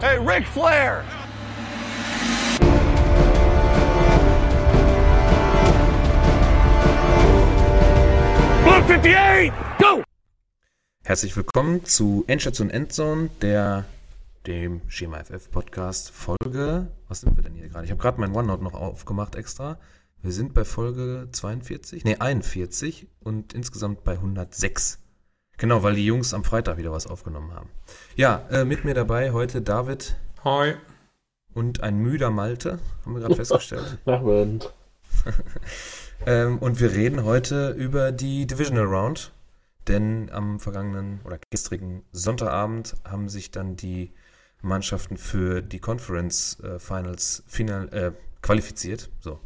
Hey, Ric Flair! Blue 58, go! Herzlich willkommen zu Endstation Endzone, der dem Schema FF Podcast Folge. Was sind wir denn hier gerade? Ich habe gerade mein OneNote noch aufgemacht extra. Wir sind bei Folge 42, nee 41 und insgesamt bei 106. Genau, weil die Jungs am Freitag wieder was aufgenommen haben. Ja, äh, mit mir dabei heute David. Hi. Und ein müder Malte, haben wir gerade festgestellt. Abend. ähm, und wir reden heute über die Divisional Round. Denn am vergangenen oder gestrigen Sonntagabend haben sich dann die Mannschaften für die Conference äh, Finals final, äh, qualifiziert. So.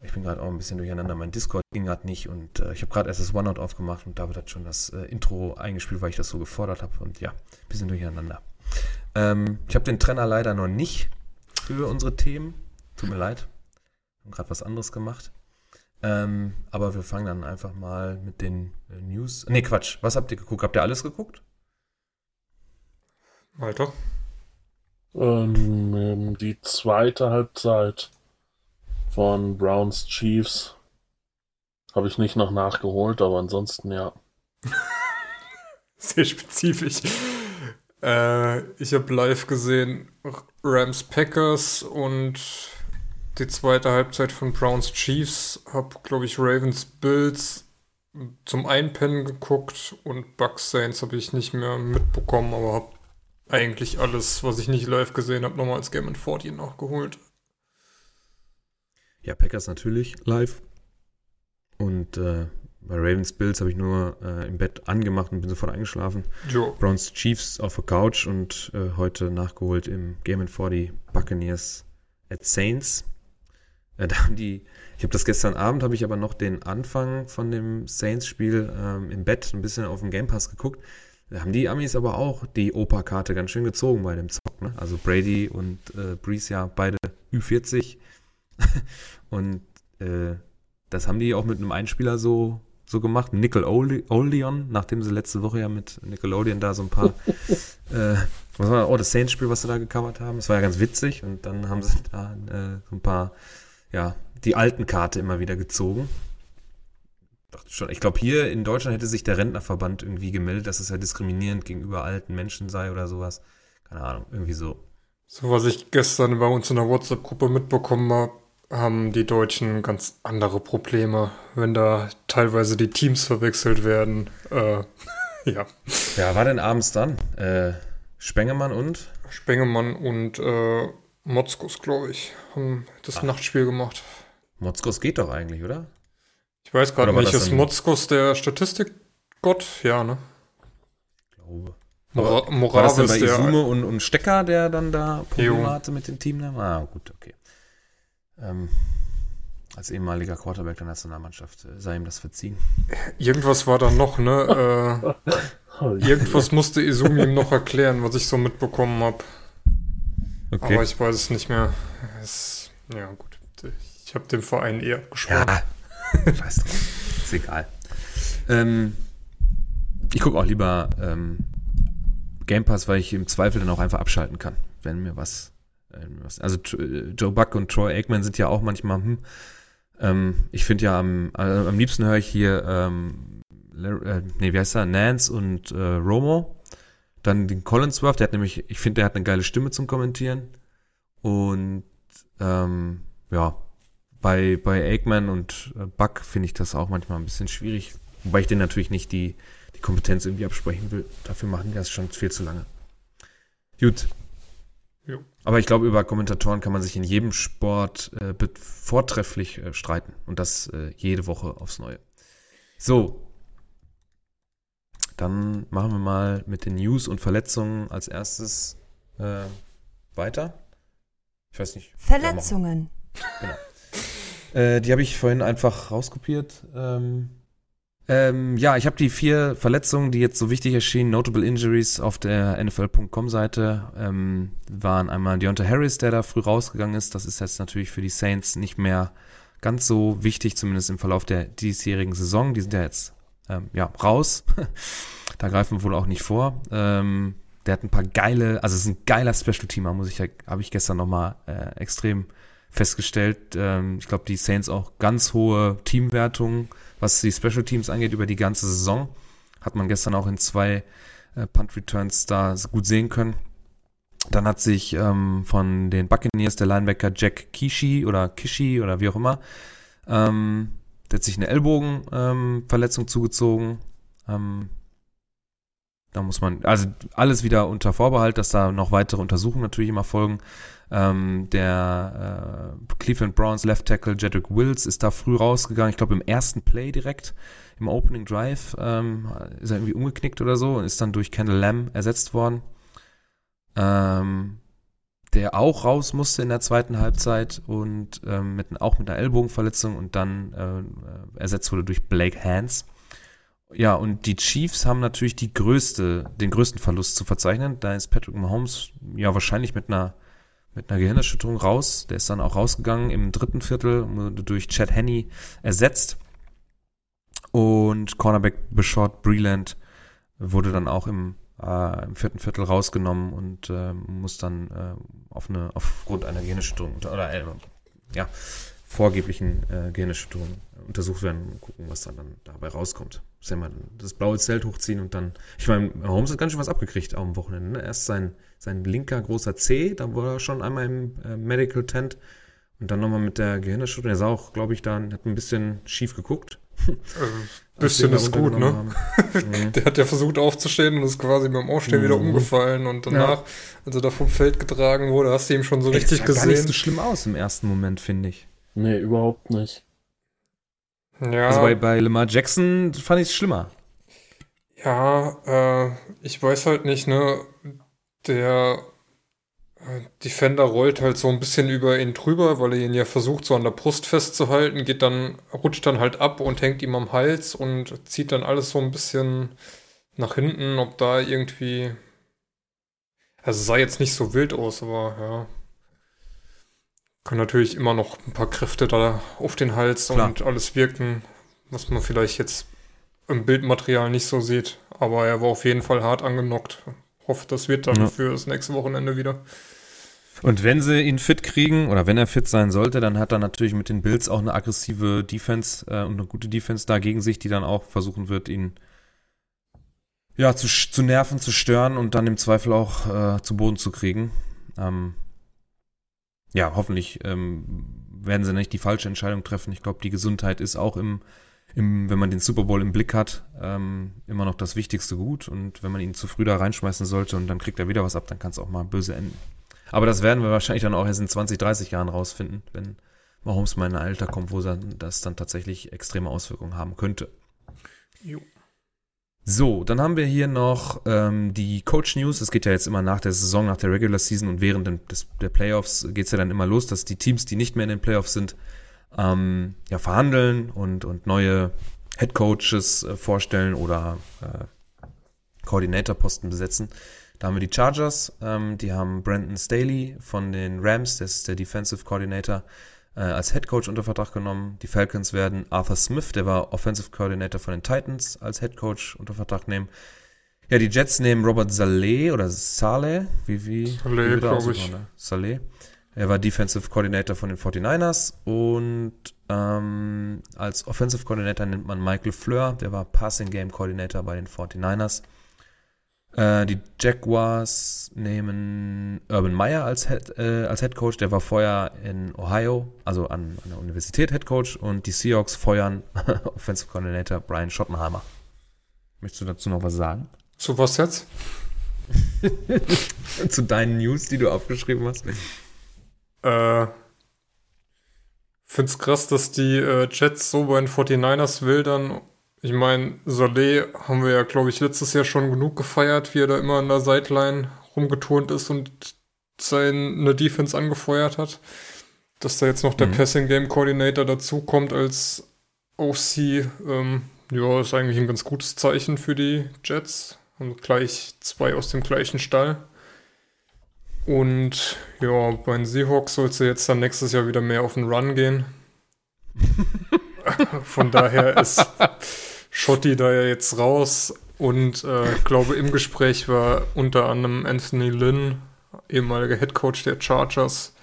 Ich bin gerade auch ein bisschen durcheinander. Mein Discord ging gerade nicht und äh, ich habe gerade erst das OneNote aufgemacht und David hat schon das äh, Intro eingespielt, weil ich das so gefordert habe. Und ja, ein bisschen durcheinander. Ähm, ich habe den Trainer leider noch nicht für unsere Themen. Tut mir leid. Wir haben gerade was anderes gemacht. Ähm, aber wir fangen dann einfach mal mit den äh, News. Nee, Quatsch. Was habt ihr geguckt? Habt ihr alles geguckt? Weiter. Ähm, die zweite Halbzeit von Browns Chiefs habe ich nicht noch nachgeholt, aber ansonsten ja. Sehr spezifisch. Äh, ich habe live gesehen Rams Packers und die zweite Halbzeit von Browns Chiefs. Habe, glaube ich, Ravens Bills zum Einpennen geguckt und Bucks Saints habe ich nicht mehr mitbekommen, aber habe eigentlich alles, was ich nicht live gesehen habe, nochmal als Game 40 nachgeholt. Ja, Packers natürlich live. Und äh, bei Ravens Bills habe ich nur äh, im Bett angemacht und bin sofort eingeschlafen. Jo. Browns Chiefs auf der Couch und äh, heute nachgeholt im Game 40 Buccaneers at Saints. Äh, da haben die, ich habe das gestern Abend, habe ich aber noch den Anfang von dem Saints-Spiel ähm, im Bett ein bisschen auf dem Game Pass geguckt. Da haben die Amis aber auch die Opa-Karte ganz schön gezogen bei dem Zock. Ne? Also Brady und äh, Breeze ja beide Ü40. und äh, das haben die auch mit einem Einspieler so, so gemacht. Nickel Oleon, nachdem sie letzte Woche ja mit Nickelodeon da so ein paar, äh, was war, oh, das Saints-Spiel, was sie da gecovert haben. Das war ja ganz witzig. Und dann haben sie da äh, so ein paar, ja, die alten Karte immer wieder gezogen. Dachte schon. Ich glaube, hier in Deutschland hätte sich der Rentnerverband irgendwie gemeldet, dass es ja diskriminierend gegenüber alten Menschen sei oder sowas. Keine Ahnung, irgendwie so. So, was ich gestern bei uns in der WhatsApp-Gruppe mitbekommen habe, haben die Deutschen ganz andere Probleme, wenn da teilweise die Teams verwechselt werden. Äh, ja. Ja, war denn abends dann? Äh, Spengemann und? Spengemann und äh, Motzkos, glaube ich, haben das Ach. Nachtspiel gemacht. Motzkos geht doch eigentlich, oder? Ich weiß gerade nicht, ist Motzkos der Statistikgott? Ja, ne? Ich glaube. Mora Moravis, war das denn bei Isume und, und Stecker, der dann da Probleme hatte mit dem Team? Ah, gut, okay. Ähm, als ehemaliger Quarterback der Nationalmannschaft äh, sei ihm das verziehen. Irgendwas war da noch, ne? Äh, irgendwas musste Izumi ihm noch erklären, was ich so mitbekommen habe. Okay. Aber ich weiß es nicht mehr. Es, ja, gut. Ich habe dem Verein eher gesprochen. Ja, Scheiß drauf. Ist egal. Ähm, ich gucke auch lieber ähm, Game Pass, weil ich im Zweifel dann auch einfach abschalten kann, wenn mir was. Äh, was also äh, Joe Buck und Troy Aikman sind ja auch manchmal, hm, ähm, ich finde ja am, äh, am liebsten höre ich hier, ähm, äh, nee, wie heißt er, Nance und äh, Romo. Dann den Collinsworth, der hat nämlich, ich finde, der hat eine geile Stimme zum Kommentieren. Und ähm, ja, bei, bei Eggman und äh, Buck finde ich das auch manchmal ein bisschen schwierig, wobei ich denen natürlich nicht die, die Kompetenz irgendwie absprechen will. Dafür machen die das schon viel zu lange. Gut. Jo. Aber ich glaube, über Kommentatoren kann man sich in jedem Sport äh, vortrefflich äh, streiten. Und das äh, jede Woche aufs Neue. So. Dann machen wir mal mit den News und Verletzungen als erstes äh, weiter. Ich weiß nicht. Verletzungen. Genau. Äh, die habe ich vorhin einfach rauskopiert. Ähm, ähm, ja, ich habe die vier Verletzungen, die jetzt so wichtig erschienen, Notable Injuries auf der NFL.com-Seite, ähm, waren einmal Deontay Harris, der da früh rausgegangen ist. Das ist jetzt natürlich für die Saints nicht mehr ganz so wichtig, zumindest im Verlauf der diesjährigen Saison. Die sind ja jetzt ähm, ja, raus. da greifen wir wohl auch nicht vor. Ähm, der hat ein paar geile, also es ist ein geiler Special-Teamer, muss ich, habe ich gestern nochmal äh, extrem festgestellt. Ähm, ich glaube, die Saints auch ganz hohe Teamwertungen, was die Special Teams angeht, über die ganze Saison. Hat man gestern auch in zwei äh, Punt Returns da gut sehen können. Dann hat sich ähm, von den Buccaneers der Linebacker Jack Kishi oder Kishi oder wie auch immer, ähm, der hat sich eine Ellbogenverletzung ähm, zugezogen. Ähm, da muss man, also alles wieder unter Vorbehalt, dass da noch weitere Untersuchungen natürlich immer folgen. Ähm, der äh, Cleveland Browns Left Tackle Jedrick Wills ist da früh rausgegangen. Ich glaube im ersten Play direkt im Opening Drive ähm, ist er irgendwie umgeknickt oder so und ist dann durch Kendall Lamb ersetzt worden. Ähm, der auch raus musste in der zweiten Halbzeit und ähm, mit, auch mit einer Ellbogenverletzung und dann äh, ersetzt wurde durch Blake Hands. Ja, und die Chiefs haben natürlich die größte, den größten Verlust zu verzeichnen. Da ist Patrick Mahomes ja wahrscheinlich mit einer mit einer Gehirnerschütterung raus. Der ist dann auch rausgegangen im dritten Viertel, wurde durch Chad Henney ersetzt. Und Cornerback Beshort Breland wurde dann auch im, äh, im vierten Viertel rausgenommen und äh, muss dann äh, auf eine, aufgrund einer Gehirnerschütterung oder äh, ja, vorgeblichen äh, Gehirnerschütterung untersucht werden und gucken, was dann, dann dabei rauskommt. Das, ja mal das blaue Zelt hochziehen und dann. Ich meine, Holmes hat ganz schön was abgekriegt am Wochenende. Ne? Erst sein, sein linker großer C, da war er schon einmal im äh, Medical Tent und dann nochmal mit der Gehirnerschütterung. Er sah auch, glaube ich, da hat ein bisschen schief geguckt. Also, bisschen ist gut, ne? Mhm. der hat ja versucht aufzustehen und ist quasi beim Aufstehen mhm. wieder umgefallen und danach, ja. als er da vom Feld getragen wurde, hast du ihm schon so Ey, richtig das sah gesehen. Gar nicht so schlimm aus im ersten Moment, finde ich. Nee, überhaupt nicht. Ja. Also bei, bei Lamar Jackson fand ich es schlimmer. Ja, äh, ich weiß halt nicht, ne? Der äh, Defender rollt halt so ein bisschen über ihn drüber, weil er ihn ja versucht, so an der Brust festzuhalten, geht dann, rutscht dann halt ab und hängt ihm am Hals und zieht dann alles so ein bisschen nach hinten, ob da irgendwie. Also sah jetzt nicht so wild aus, aber ja. Kann natürlich immer noch ein paar Kräfte da auf den Hals Klar. und alles wirken, was man vielleicht jetzt im Bildmaterial nicht so sieht. Aber er war auf jeden Fall hart angenockt. Hoffe, das wird dann ja. für das nächste Wochenende wieder. Und wenn sie ihn fit kriegen oder wenn er fit sein sollte, dann hat er natürlich mit den Bills auch eine aggressive Defense äh, und eine gute Defense da gegen sich, die dann auch versuchen wird, ihn ja zu, zu nerven, zu stören und dann im Zweifel auch äh, zu Boden zu kriegen. Ähm, ja, hoffentlich ähm, werden sie nicht die falsche Entscheidung treffen. Ich glaube, die Gesundheit ist auch im, im, wenn man den Super Bowl im Blick hat, ähm, immer noch das wichtigste Gut. Und wenn man ihn zu früh da reinschmeißen sollte und dann kriegt er wieder was ab, dann kann es auch mal böse enden. Aber das werden wir wahrscheinlich dann auch erst in 20, 30 Jahren rausfinden, wenn Mahomes mal in ein Alter kommt, wo das dann tatsächlich extreme Auswirkungen haben könnte. Jo. So, dann haben wir hier noch ähm, die Coach News. Es geht ja jetzt immer nach der Saison, nach der Regular Season und während des, der Playoffs geht es ja dann immer los, dass die Teams, die nicht mehr in den Playoffs sind, ähm, ja, verhandeln und, und neue Head Coaches äh, vorstellen oder äh, Koordinatorposten besetzen. Da haben wir die Chargers, ähm, die haben Brandon Staley von den Rams, das ist der Defensive Coordinator, äh, als Head Coach unter Vertrag genommen. Die Falcons werden Arthur Smith, der war Offensive Coordinator von den Titans, als Head Coach unter Vertrag nehmen. Ja, die Jets nehmen Robert Saleh oder Saleh, wie, wie, Saleh, glaube ich. Ne? Saleh. Er war Defensive Coordinator von den 49ers und ähm, als Offensive Coordinator nimmt man Michael Fleur, der war Passing Game Coordinator bei den 49ers. Äh, die Jaguars nehmen Urban Meyer als Head, äh, als Head Coach. Der war vorher in Ohio, also an, an der Universität Head Coach. Und die Seahawks feuern Offensive Coordinator Brian Schottenheimer. Möchtest du dazu noch was sagen? Zu was jetzt? Zu deinen News, die du aufgeschrieben hast. Äh, find's krass, dass die äh, Jets so bei den 49ers wildern ich meine, Saleh haben wir ja, glaube ich, letztes Jahr schon genug gefeiert, wie er da immer an der Sideline rumgeturnt ist und seine Defense angefeuert hat. Dass da jetzt noch der mhm. Passing Game Coordinator dazukommt als OC, ähm, ja, ist eigentlich ein ganz gutes Zeichen für die Jets. Und gleich zwei aus dem gleichen Stall. Und ja, bei den Seahawks soll es jetzt dann nächstes Jahr wieder mehr auf den Run gehen. Von daher ist Schotti da ja jetzt raus. Und äh, ich glaube, im Gespräch war unter anderem Anthony Lynn, ehemaliger Head Coach der Chargers.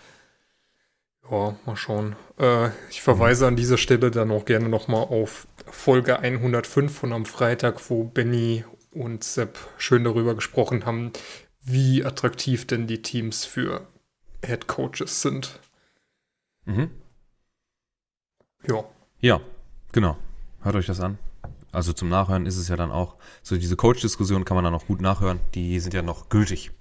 Ja, mal schauen. Äh, ich verweise an dieser Stelle dann auch gerne nochmal auf Folge 105 von am Freitag, wo Benny und Sepp schön darüber gesprochen haben, wie attraktiv denn die Teams für Head Coaches sind. Mhm. Ja. Ja, genau. Hört euch das an. Also zum Nachhören ist es ja dann auch, so diese Coach-Diskussion kann man dann auch gut nachhören. Die sind ja noch gültig.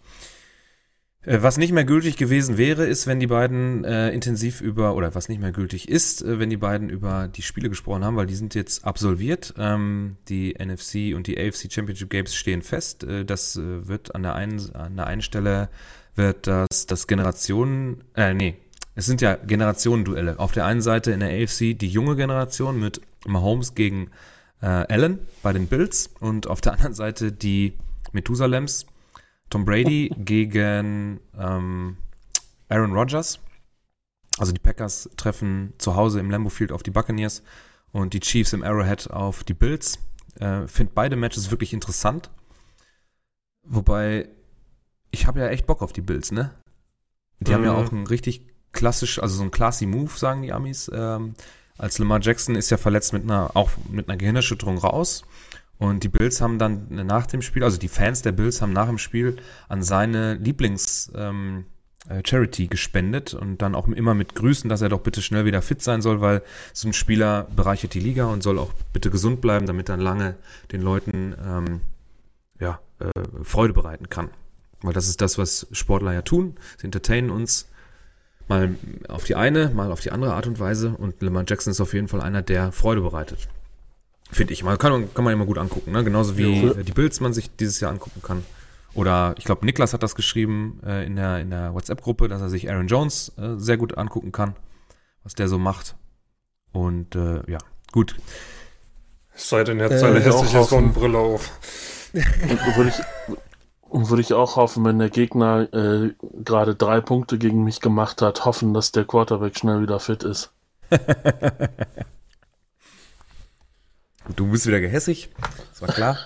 Äh, was nicht mehr gültig gewesen wäre, ist, wenn die beiden äh, intensiv über, oder was nicht mehr gültig ist, äh, wenn die beiden über die Spiele gesprochen haben, weil die sind jetzt absolviert. Ähm, die NFC und die AFC Championship Games stehen fest. Äh, das äh, wird an der einen, an der einen Stelle wird das, das Generationen, äh, nee, es sind ja Generationenduelle. Auf der einen Seite in der AFC die junge Generation mit Mahomes gegen äh, Allen bei den Bills und auf der anderen Seite die Methusalems Tom Brady gegen ähm, Aaron Rodgers. Also die Packers treffen zu Hause im Lambeau Field auf die Buccaneers und die Chiefs im Arrowhead auf die Bills. Äh, Finde beide Matches wirklich interessant. Wobei, ich habe ja echt Bock auf die Bills, ne? Die mhm. haben ja mhm. auch einen richtig klassisch, also so ein classy Move, sagen die Amis. Ähm, als Lamar Jackson ist ja verletzt mit einer, auch mit einer Gehirnerschütterung raus. Und die Bills haben dann nach dem Spiel, also die Fans der Bills haben nach dem Spiel an seine Lieblings ähm, äh, gespendet und dann auch immer mit Grüßen, dass er doch bitte schnell wieder fit sein soll, weil so ein Spieler bereichert die Liga und soll auch bitte gesund bleiben, damit er lange den Leuten ähm, ja, äh, Freude bereiten kann. Weil das ist das, was Sportler ja tun. Sie entertainen uns mal auf die eine, mal auf die andere Art und Weise und Lamar Jackson ist auf jeden Fall einer, der Freude bereitet. Finde ich. Man kann, kann man immer gut angucken, ne? Genauso wie ja. die Builds man sich dieses Jahr angucken kann. Oder ich glaube, Niklas hat das geschrieben äh, in der, in der WhatsApp-Gruppe, dass er sich Aaron Jones äh, sehr gut angucken kann, was der so macht. Und äh, ja, gut. Es sei denn, er hat seine hässliche Sonnenbrille auf. würde ich, würde ich auch hoffen, wenn der Gegner äh, gerade drei Punkte gegen mich gemacht hat, hoffen, dass der Quarterback schnell wieder fit ist. Du bist wieder gehässig, das war klar.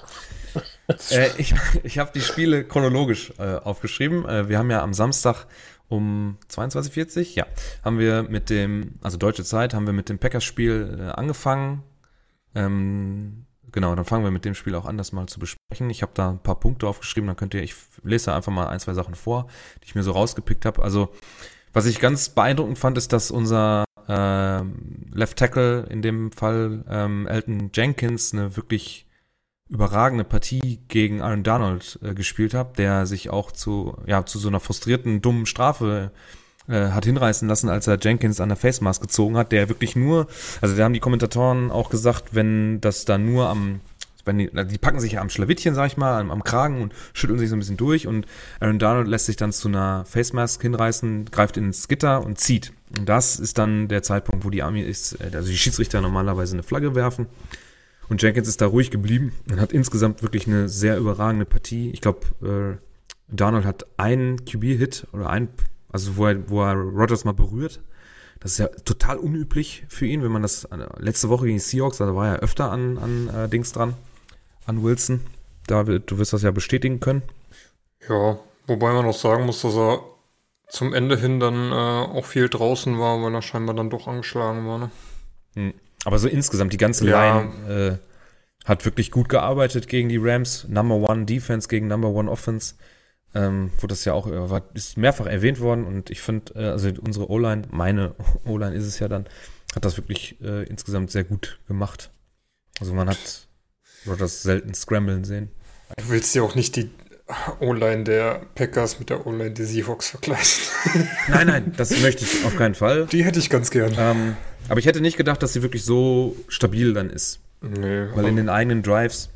äh, ich ich habe die Spiele chronologisch äh, aufgeschrieben. Äh, wir haben ja am Samstag um 22.40 ja, haben wir mit dem, also deutsche Zeit, haben wir mit dem Packers-Spiel äh, angefangen. Ähm, genau, dann fangen wir mit dem Spiel auch an, das mal zu besprechen. Ich habe da ein paar Punkte aufgeschrieben, dann könnt ihr, ich lese einfach mal ein, zwei Sachen vor, die ich mir so rausgepickt habe. Also, was ich ganz beeindruckend fand, ist, dass unser äh, Left Tackle in dem Fall ähm, Elton Jenkins eine wirklich überragende Partie gegen Aaron Donald äh, gespielt hat, der sich auch zu, ja, zu so einer frustrierten, dummen Strafe äh, hat hinreißen lassen, als er Jenkins an der Face Mask gezogen hat, der wirklich nur, also da haben die Kommentatoren auch gesagt, wenn das da nur am wenn die, die packen sich ja am Schlawittchen, sag ich mal, am, am, Kragen und schütteln sich so ein bisschen durch und Aaron Donald lässt sich dann zu einer Face Mask hinreißen, greift ins Gitter und zieht. Und das ist dann der Zeitpunkt, wo die Army ist, äh, also die Schiedsrichter normalerweise eine Flagge werfen. Und Jenkins ist da ruhig geblieben und hat insgesamt wirklich eine sehr überragende Partie. Ich glaube, äh, Donald hat einen QB-Hit oder ein, also wo er, wo er Rogers mal berührt. Das ist ja total unüblich für ihn, wenn man das äh, letzte Woche gegen die Seahawks, da war er öfter an, an äh, Dings dran, an Wilson. David, du wirst das ja bestätigen können. Ja, wobei man auch sagen muss, dass er zum Ende hin dann äh, auch viel draußen war, weil er scheinbar dann doch angeschlagen war. Ne? Hm. Aber so insgesamt, die ganze ja. Line äh, hat wirklich gut gearbeitet gegen die Rams. Number One Defense gegen Number One Offense. Ähm, wo das ja auch äh, war, ist mehrfach erwähnt worden und ich finde, äh, also unsere O-Line, meine O-Line ist es ja dann, hat das wirklich äh, insgesamt sehr gut gemacht. Also man hat Rodgers selten scramblen sehen. Du willst ja auch nicht die O-Line der Packers mit der O-Line der Seahawks vergleichen. nein, nein, das möchte ich auf keinen Fall. Die hätte ich ganz gern. Ähm, aber ich hätte nicht gedacht, dass sie wirklich so stabil dann ist. Nee. Weil in den eigenen Drives,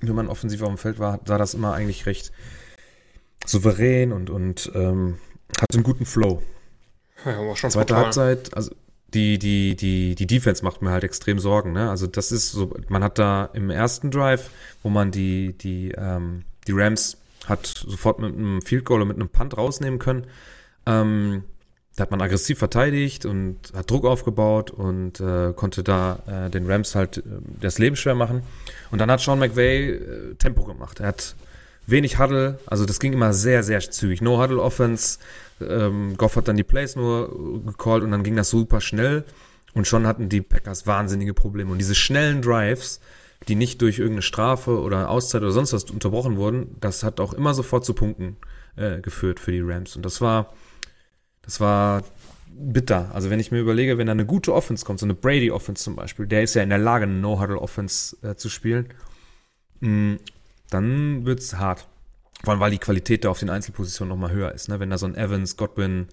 wenn man offensiv auf dem Feld war, sah das immer eigentlich recht souverän und, und ähm, hatte einen guten Flow. Ja, war schon Zweite total. Halbzeit, also die, die, die, die Defense macht mir halt extrem Sorgen. Ne? Also das ist so, man hat da im ersten Drive, wo man die, die, ähm, die Rams hat sofort mit einem Field Goal oder mit einem Punt rausnehmen können. Ähm, da hat man aggressiv verteidigt und hat Druck aufgebaut und äh, konnte da äh, den Rams halt äh, das Leben schwer machen. Und dann hat Sean McVay äh, Tempo gemacht. Er hat wenig Huddle, also das ging immer sehr, sehr zügig. No Huddle Offense. Ähm, Goff hat dann die Plays nur gecallt und dann ging das super schnell. Und schon hatten die Packers wahnsinnige Probleme. Und diese schnellen Drives, die nicht durch irgendeine Strafe oder Auszeit oder sonst was unterbrochen wurden, das hat auch immer sofort zu Punkten äh, geführt für die Rams. Und das war das war bitter. Also wenn ich mir überlege, wenn da eine gute Offense kommt, so eine Brady-Offense zum Beispiel, der ist ja in der Lage, eine No-Huddle-Offense äh, zu spielen, mm, dann wird's hart. Vor allem, weil die Qualität da auf den Einzelpositionen nochmal höher ist. Ne? Wenn da so ein Evans, Godwin,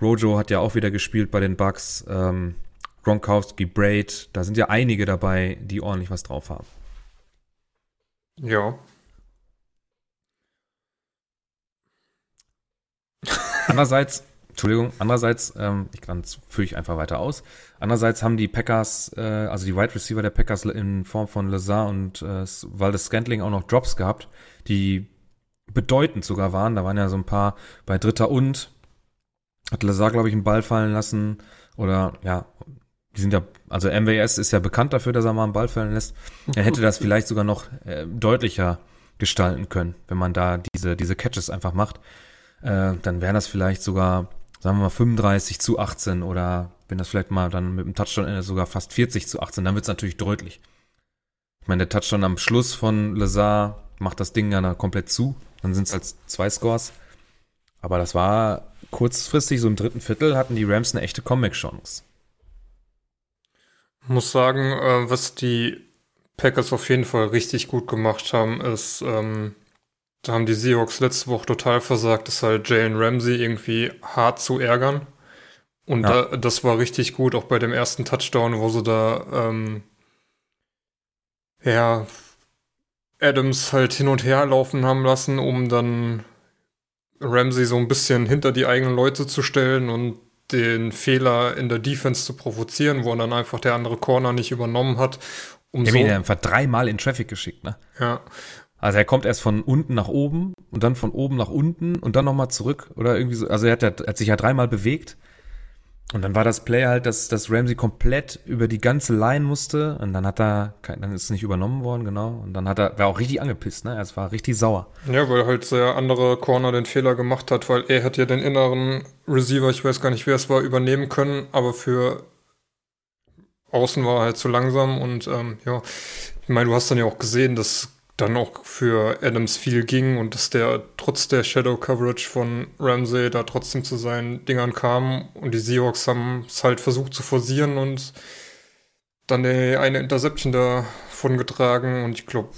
Rojo hat ja auch wieder gespielt bei den Bucks, ähm, Gronkowski, Braid, da sind ja einige dabei, die ordentlich was drauf haben. Ja. Andererseits Entschuldigung, andererseits, ähm, ich kann führe ich einfach weiter aus. Andererseits haben die Packers, äh, also die Wide Receiver der Packers in Form von Lazar und äh, Waldes Scantling auch noch Drops gehabt, die bedeutend sogar waren. Da waren ja so ein paar bei Dritter und hat Lazar, glaube ich, einen Ball fallen lassen. Oder ja, die sind ja, also MWS ist ja bekannt dafür, dass er mal einen Ball fallen lässt. Er hätte das vielleicht sogar noch äh, deutlicher gestalten können, wenn man da diese, diese Catches einfach macht. Äh, dann wären das vielleicht sogar sagen wir mal 35 zu 18 oder wenn das vielleicht mal dann mit dem Touchdown sogar fast 40 zu 18, dann wird es natürlich deutlich. Ich meine, der Touchdown am Schluss von Lazar macht das Ding ja dann komplett zu. Dann sind es als zwei Scores. Aber das war kurzfristig, so im dritten Viertel, hatten die Rams eine echte Comeback-Chance. Muss sagen, äh, was die Packers auf jeden Fall richtig gut gemacht haben, ist, ähm, da haben die Seahawks letzte Woche total versagt, ist halt Jalen Ramsey irgendwie hart zu ärgern. Und ja. da, das war richtig gut, auch bei dem ersten Touchdown, wo sie da, ähm, ja, Adams halt hin und her laufen haben lassen, um dann Ramsey so ein bisschen hinter die eigenen Leute zu stellen und den Fehler in der Defense zu provozieren, wo dann einfach der andere Corner nicht übernommen hat. Um der so, ihn einfach dreimal in Traffic geschickt, ne? Ja. Also er kommt erst von unten nach oben und dann von oben nach unten und dann nochmal zurück oder irgendwie so. Also er hat, er hat sich ja dreimal bewegt. Und dann war das Play halt, dass, dass Ramsey komplett über die ganze Line musste und dann hat er, dann ist es nicht übernommen worden, genau. Und dann hat er, war auch richtig angepisst, ne? Es war richtig sauer. Ja, weil halt der andere Corner den Fehler gemacht hat, weil er hätte ja den inneren Receiver, ich weiß gar nicht, wer es war, übernehmen können, aber für außen war er halt zu langsam und ähm, ja, ich meine, du hast dann ja auch gesehen, dass dann auch für Adams viel ging und dass der trotz der Shadow Coverage von Ramsey da trotzdem zu seinen Dingern kam und die Seahawks haben es halt versucht zu forcieren und dann eine Interception davon getragen und ich glaube,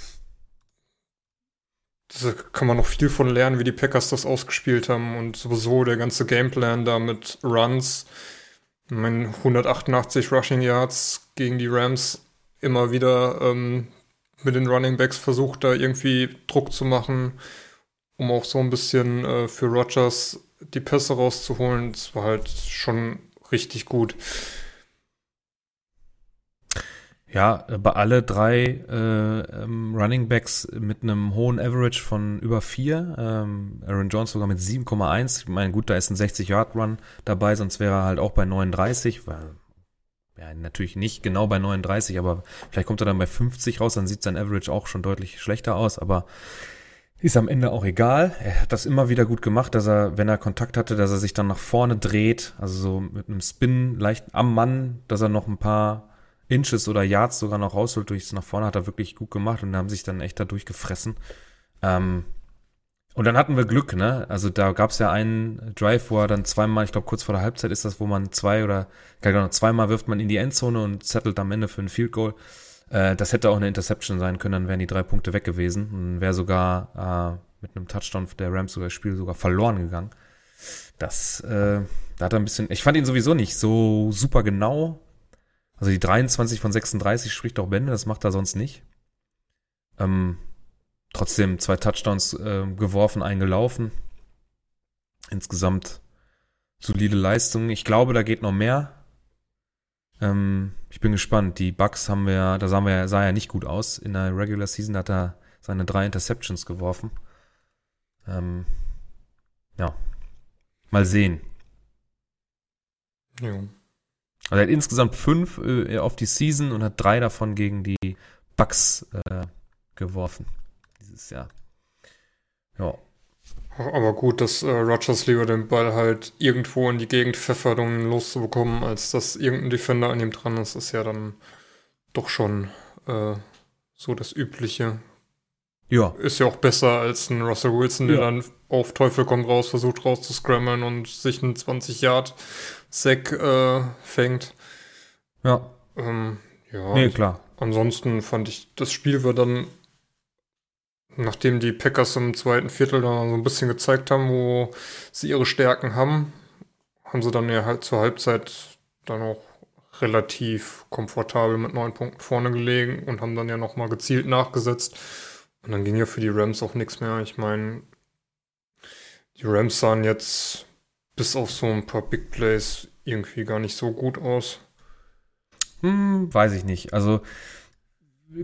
da kann man noch viel von lernen, wie die Packers das ausgespielt haben und sowieso der ganze Gameplan da mit Runs. Ich meine, 188 Rushing Yards gegen die Rams immer wieder ähm, mit den Running Backs versucht, da irgendwie Druck zu machen, um auch so ein bisschen äh, für Rogers die Pässe rauszuholen. Das war halt schon richtig gut. Ja, bei alle drei äh, ähm, Running Backs mit einem hohen Average von über vier. Ähm, Aaron Jones sogar mit 7,1. Ich meine, gut, da ist ein 60-Yard-Run dabei, sonst wäre er halt auch bei 39, weil ja, natürlich nicht genau bei 39, aber vielleicht kommt er dann bei 50 raus, dann sieht sein Average auch schon deutlich schlechter aus, aber ist am Ende auch egal. Er hat das immer wieder gut gemacht, dass er, wenn er Kontakt hatte, dass er sich dann nach vorne dreht, also so mit einem Spin leicht am Mann, dass er noch ein paar Inches oder Yards sogar noch rausholt durchs nach vorne, hat er wirklich gut gemacht und haben sich dann echt da durchgefressen. Ähm, und dann hatten wir Glück, ne? Also da gab es ja einen Drive, wo er dann zweimal, ich glaube kurz vor der Halbzeit ist das, wo man zwei oder genau, zweimal wirft man in die Endzone und settelt am Ende für ein Field Goal. Äh, das hätte auch eine Interception sein können, dann wären die drei Punkte weg gewesen und wäre sogar äh, mit einem Touchdown der Rams sogar das Spiel sogar verloren gegangen. Das, äh, da hat er ein bisschen, ich fand ihn sowieso nicht so super genau. Also die 23 von 36 spricht auch Bände, das macht er sonst nicht. Ähm, trotzdem zwei Touchdowns äh, geworfen, eingelaufen. Insgesamt solide Leistung. Ich glaube, da geht noch mehr. Ähm, ich bin gespannt. Die Bucks haben wir, da sahen wir, sah ja nicht gut aus. In der Regular Season hat er seine drei Interceptions geworfen. Ähm, ja. Mal sehen. Ja. Also er hat insgesamt fünf äh, auf die Season und hat drei davon gegen die Bucks äh, geworfen dieses Jahr. Ja. Aber gut, dass äh, Rogers lieber den Ball halt irgendwo in die Gegend pfeffert, um ihn loszubekommen, als dass irgendein Defender an ihm dran ist, ist ja dann doch schon äh, so das Übliche. Ja. Ist ja auch besser als ein Russell Wilson, der Ja. dann auf Teufel komm raus versucht rauszuscrammeln und sich einen 20 Yard Sack äh, fängt. Ja. Ähm, ja, Nee, klar. ansonsten fand ich, das Spiel war dann, nachdem die Packers im zweiten Viertel dann so ein bisschen gezeigt haben, wo sie ihre Stärken haben, haben sie dann ja halt zur Halbzeit dann auch relativ komfortabel mit neun Punkten vorne gelegen und haben dann ja nochmal gezielt nachgesetzt. Und dann ging ja für die Rams auch nichts mehr. Ich meine, die Rams sahen jetzt bis auf so ein paar Big Plays irgendwie gar nicht so gut aus. Hm, weiß ich nicht. Also,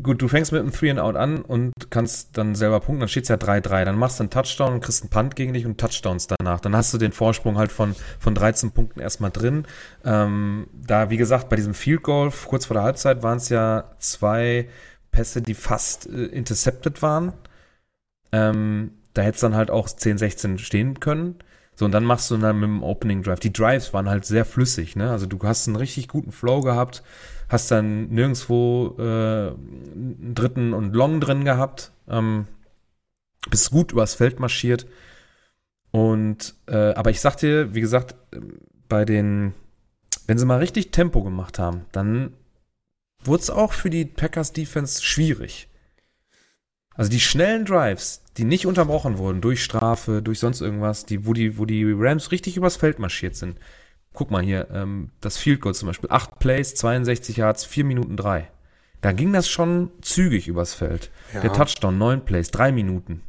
gut, du fängst mit einem Three and Out an und kannst dann selber punkten, dann steht es ja 3-3. Dann machst du einen Touchdown und kriegst einen Punt gegen dich und Touchdowns danach. Dann hast du den Vorsprung halt von, von 13 Punkten erstmal drin. Ähm, da, wie gesagt, bei diesem Field Goal kurz vor der Halbzeit waren es ja zwei Pässe, die fast äh, intercepted waren. Ähm, da hätte es dann halt auch 10, 16 stehen können. So, und dann machst du dann mit dem Opening Drive. Die Drives waren halt sehr flüssig, ne? Also du hast einen richtig guten Flow gehabt, hast dann nirgendwo äh, einen dritten und Long drin gehabt, ähm, bist gut übers Feld marschiert. Und äh, aber ich sag dir, wie gesagt, bei den, wenn sie mal richtig Tempo gemacht haben, dann wurde es auch für die Packers Defense schwierig. Also die schnellen Drives, die nicht unterbrochen wurden durch Strafe, durch sonst irgendwas, die, wo die, wo die Rams richtig übers Feld marschiert sind. Guck mal hier, ähm, das Field Goal zum Beispiel, 8 Plays, 62 Yards, 4 Minuten 3. Da ging das schon zügig übers Feld. Ja. Der Touchdown, 9 Plays, 3 Minuten.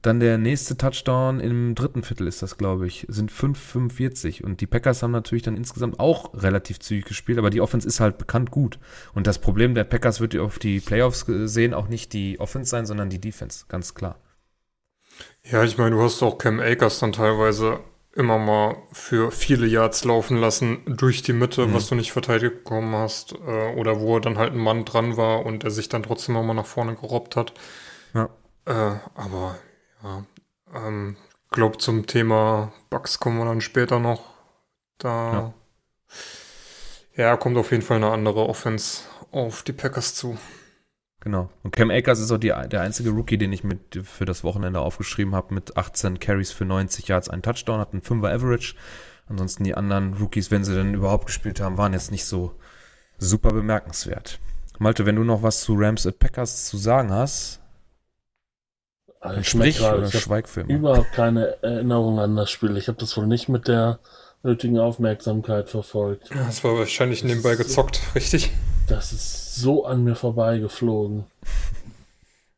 Dann der nächste Touchdown im dritten Viertel ist das, glaube ich, sind 5,45. Und die Packers haben natürlich dann insgesamt auch relativ zügig gespielt, aber die Offense ist halt bekannt gut. Und das Problem der Packers wird auf die Playoffs gesehen auch nicht die Offense sein, sondern die Defense, ganz klar. Ja, ich meine, du hast auch Cam Akers dann teilweise immer mal für viele Yards laufen lassen durch die Mitte, Mhm. was du nicht verteidigt bekommen hast. Äh, oder wo dann halt ein Mann dran war und er sich dann trotzdem auch mal nach vorne gerobbt hat. Ja. Äh, aber ja, ähm, glaub zum Thema Bugs kommen wir dann später noch. Da ja. kommt auf jeden Fall eine andere Offense auf die Packers zu. Genau. Und Cam Akers ist auch die, der einzige Rookie, den ich mit für das Wochenende aufgeschrieben habe, mit 18 Carries für 90 Yards, ein Touchdown, hat einen 5er Average. Ansonsten die anderen Rookies, wenn sie denn überhaupt gespielt haben, waren jetzt nicht so super bemerkenswert. Malte, wenn du noch was zu Rams at Packers zu sagen hast, Also dann sprich gerade, oder schweig für immer. überhaupt keine Erinnerung an das Spiel. Ich habe das wohl nicht mit der nötigen Aufmerksamkeit verfolgt. Ja, das war wahrscheinlich nebenbei gezockt, richtig? Das ist so an mir vorbeigeflogen.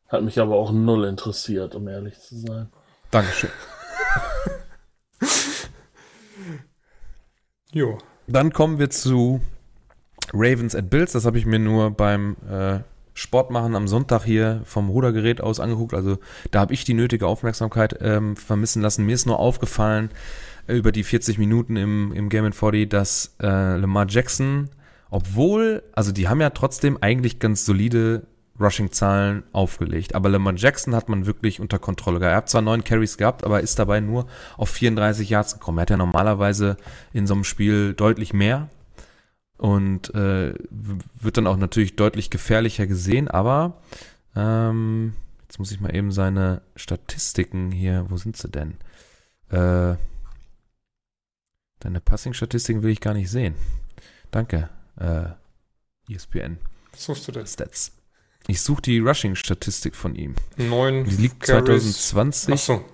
Hat mich aber auch null interessiert, um ehrlich zu sein. Dankeschön. Jo. Dann kommen wir zu Ravens at Bills. Das habe ich mir nur beim äh, Sportmachen am Sonntag hier vom Rudergerät aus angeguckt. Also da habe ich die nötige Aufmerksamkeit ähm, vermissen lassen. Mir ist nur aufgefallen äh, über die 40 Minuten im, im Game in 40, dass äh, Lamar Jackson, obwohl, also die haben ja trotzdem eigentlich ganz solide Rushing-Zahlen aufgelegt. Aber Lamar Jackson hat man wirklich unter Kontrolle gehabt. Er hat zwar neun Carries gehabt, aber ist dabei nur auf 34 Yards gekommen. Er hat ja normalerweise in so einem Spiel deutlich mehr und äh, wird dann auch natürlich deutlich gefährlicher gesehen. Aber ähm, jetzt muss ich mal eben seine Statistiken hier, wo sind sie denn? Äh, deine Passing-Statistiken will ich gar nicht sehen. Danke, äh, ESPN Was suchst du denn? Stats. Ich suche die Rushing-Statistik von ihm. Neun. Die liegt Carries. 2020. Achso.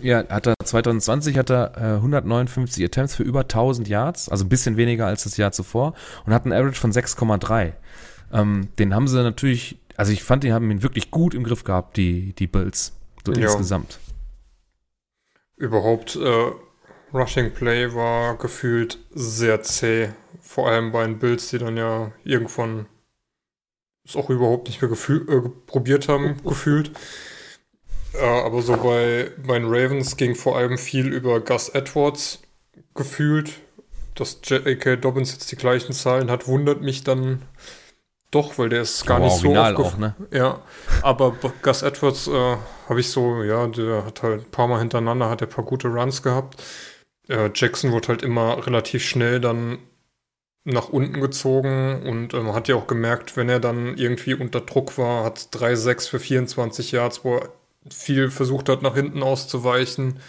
Ja, hat er 2020 hat er äh, 159 Attempts für über 1000 Yards, also ein bisschen weniger als das Jahr zuvor und hat einen Average von 6,3. Ähm, den haben sie natürlich, also ich fand, die haben ihn wirklich gut im Griff gehabt, die, die Bills, so Ja. insgesamt. Überhaupt, äh, Rushing Play war gefühlt sehr zäh. Vor allem bei den Bills, die dann ja irgendwann es auch überhaupt nicht mehr äh, probiert haben, gefühlt. Äh, aber so bei, bei den Ravens ging vor allem viel über Gus Edwards gefühlt. dass J.K. Dobbins jetzt die gleichen Zahlen hat, wundert mich dann doch, weil der ist gar nicht so auch, ne? Ja, aber Gus Edwards äh, habe ich so, ja, der hat halt ein paar Mal hintereinander, hat er ein paar gute Runs gehabt. Äh, Jackson wurde halt immer relativ schnell dann nach unten gezogen und äh, man hat ja auch gemerkt, wenn er dann irgendwie unter Druck war, hat 3-6 für 24 Yards, wo er viel versucht hat, nach hinten auszuweichen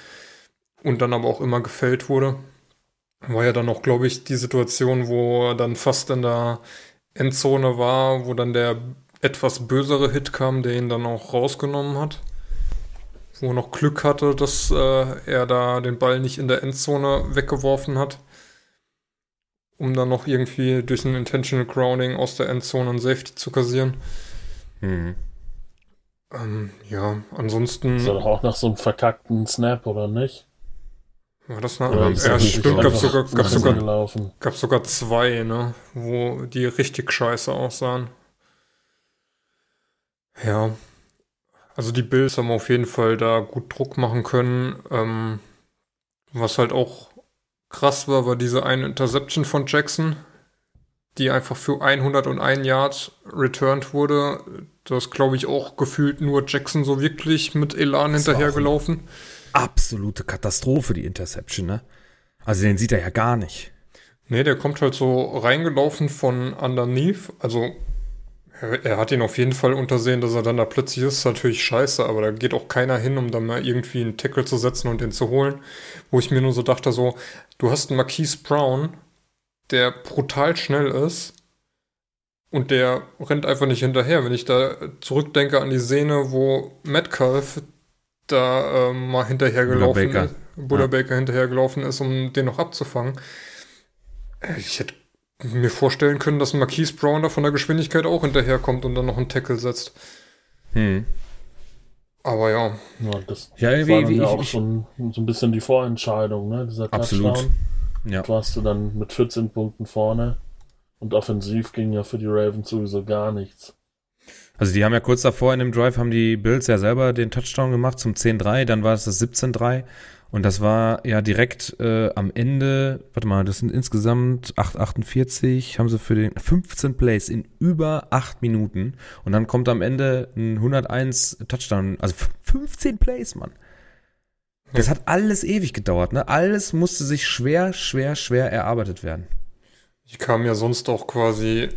und dann aber auch immer gefällt wurde. War ja dann auch, glaube ich, die Situation, wo er dann fast in der Endzone war, wo dann der etwas bösere Hit kam, der ihn dann auch rausgenommen hat. Wo er noch Glück hatte, dass äh, er da den Ball nicht in der Endzone weggeworfen hat. Um dann noch irgendwie durch ein Intentional Grounding aus der Endzone ein Safety zu kassieren. Mhm. Ähm, ja, ansonsten Ist ja doch auch nach so einem verkackten Snap, oder nicht? war das eine, ja, wirklich stimmt, gab sogar, gab sogar? Gab sogar zwei, ne? Wo die richtig scheiße aussahen. Ja. Also die Bills haben auf jeden Fall da gut Druck machen können. Ähm, was halt auch krass war, war diese eine Interception von Jackson, die einfach für 101 Yards returned wurde. Das glaube ich auch gefühlt nur Jackson so wirklich mit Elan Das hinterhergelaufen. Absolute Katastrophe, die Interception, ne? Also den sieht er ja gar nicht. Nee, der kommt halt so reingelaufen von underneath. Also er, hat ihn auf jeden Fall untersehen, dass er dann da plötzlich ist. Ist natürlich scheiße, aber da geht auch keiner hin, um dann mal irgendwie einen Tackle zu setzen und den zu holen. Wo ich mir nur so dachte, so, du hast einen Marquise Brown, der brutal schnell ist und der rennt einfach nicht hinterher. Wenn ich da zurückdenke an die Szene, wo Metcalf da ähm, mal hinterhergelaufen Baker. ist, Buddha Ja. Baker hinterhergelaufen ist, um den noch abzufangen. Äh, Ich hätte mir vorstellen können, dass ein Marquise Brown da von der Geschwindigkeit auch hinterherkommt und dann noch einen Tackle setzt. Hm. Aber ja, Ja, das Ja, war irgendwie, dann wie ja ich, auch ich, so ein, so ein bisschen die Vorentscheidung, ne? Dieser Absolut. Touchdown. ja. warst du dann mit 14 Punkten vorne. Und offensiv ging ja für die Ravens sowieso gar nichts. Also die haben ja kurz davor in dem Drive haben die Bills ja selber den Touchdown gemacht zum 10-3, dann war es das 17-3 und das war ja direkt äh, am Ende, warte mal, das sind insgesamt 8,48, haben sie für den 15 Plays in über 8 Minuten und dann kommt am Ende ein 101 Touchdown, also 15 Plays, Mann. Das hat alles ewig gedauert, ne? Alles musste sich schwer, schwer, schwer erarbeitet werden. die kamen ja sonst auch quasi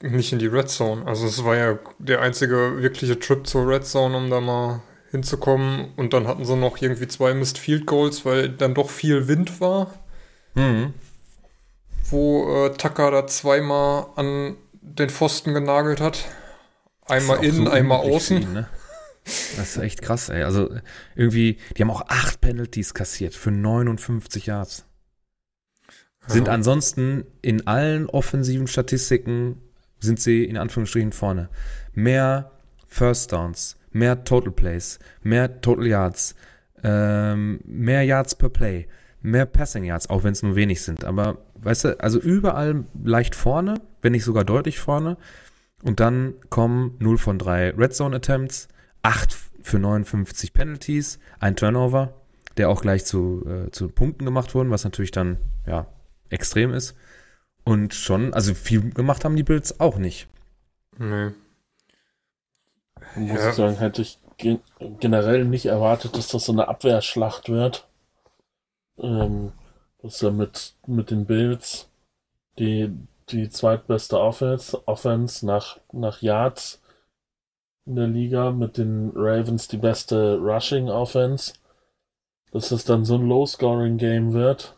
nicht in die Red Zone. Also es war ja der einzige wirkliche Trip zur Red Zone, um da mal hinzukommen. Und dann hatten sie noch irgendwie zwei Missed Field Goals, weil dann doch viel Wind war. Mhm. wo äh, Tucker da zweimal an den Pfosten genagelt hat. Einmal innen, so einmal außen. ihn, ne? Das ist echt krass, ey. Also irgendwie, die haben auch acht Penalties kassiert für 59 Yards. Sind Ja. ansonsten in allen offensiven Statistiken sind sie in Anführungsstrichen vorne. Mehr First Downs, mehr Total Plays, mehr Total Yards, ähm, mehr Yards per Play, mehr Passing Yards, auch wenn es nur wenig sind. Aber weißt du, also überall leicht vorne, wenn nicht sogar deutlich vorne. Und dann kommen 0 von 3 Red Zone Attempts, 8 für 59 Penalties, ein Turnover, der auch gleich zu, äh, zu Punkten gemacht wurden, was natürlich dann, ja, extrem ist. Und schon, also viel gemacht haben die Bills auch nicht. Nee. Muss Ja. ich sagen, hätte ich gen generell nicht erwartet, dass das so eine Abwehrschlacht wird. Ähm, dass er mit, mit den Bills die, die zweitbeste Offense, Offense nach, nach Yards in der Liga, mit den Ravens die beste Rushing Offense. Dass es dann so ein Low-Scoring-Game wird.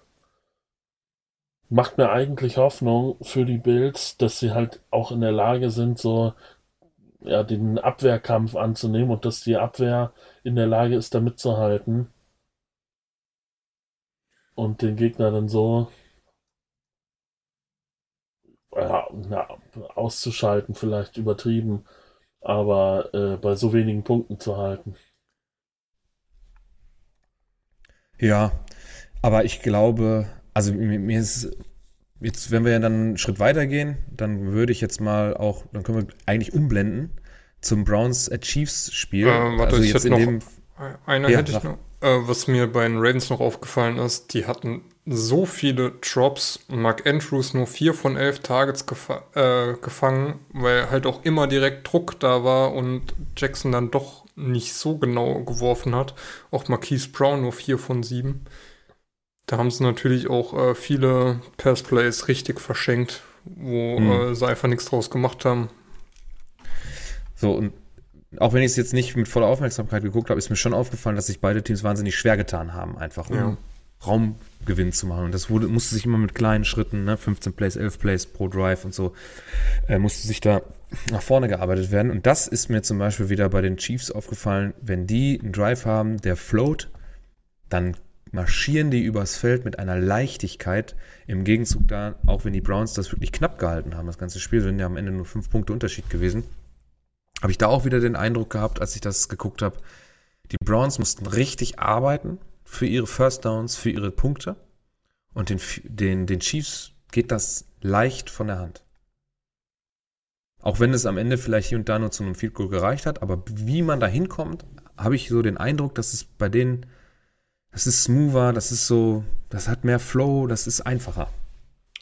Macht mir eigentlich Hoffnung für die Bills, dass sie halt auch in der Lage sind, so ja, den Abwehrkampf anzunehmen und dass die Abwehr in der Lage ist, da mitzuhalten. Und den Gegner dann so ja, na, auszuschalten, vielleicht übertrieben, aber äh, bei so wenigen Punkten zu halten. Ja, aber ich glaube, also mir, mir ist jetzt, wenn wir ja dann einen Schritt weiter gehen, dann würde ich jetzt mal auch, dann können wir eigentlich umblenden zum Browns Chiefs Spiel. Ähm, warte, also ich jetzt hätte in noch- Einer Ja, hätte ich noch. Äh, was mir bei den Ravens noch aufgefallen ist, die hatten so viele Drops. Mark Andrews nur vier von elf Targets gefa äh, gefangen, weil halt auch immer direkt Druck da war und Jackson dann doch nicht so genau geworfen hat. Auch Marquise Brown nur vier von sieben. Da haben sie natürlich auch äh, viele Passplays richtig verschenkt, wo Mhm. äh, sie einfach nichts draus gemacht haben. So, und auch wenn ich es jetzt nicht mit voller Aufmerksamkeit geguckt habe, ist mir schon aufgefallen, dass sich beide Teams wahnsinnig schwer getan haben, einfach um Ja. Raumgewinn zu machen. Und das wurde, musste sich immer mit kleinen Schritten, ne, 15 Plays, 11 Plays pro Drive und so, äh, musste sich da nach vorne gearbeitet werden. Und das ist mir zum Beispiel wieder bei den Chiefs aufgefallen, wenn die einen Drive haben, der float, dann marschieren die übers Feld mit einer Leichtigkeit. Im Gegenzug da, auch wenn die Browns das wirklich knapp gehalten haben, das ganze Spiel, sind ja am Ende nur fünf Punkte Unterschied gewesen, habe ich da auch wieder den Eindruck gehabt, als ich das geguckt habe, die Browns mussten richtig arbeiten für ihre First Downs, für ihre Punkte. Und den, den, den Chiefs geht das leicht von der Hand. Auch wenn es am Ende vielleicht hier und da nur zu einem Field Goal gereicht hat, aber wie man da hinkommt, habe ich so den Eindruck, dass es bei denen, das ist smoother, das ist so, das hat mehr Flow, das ist einfacher.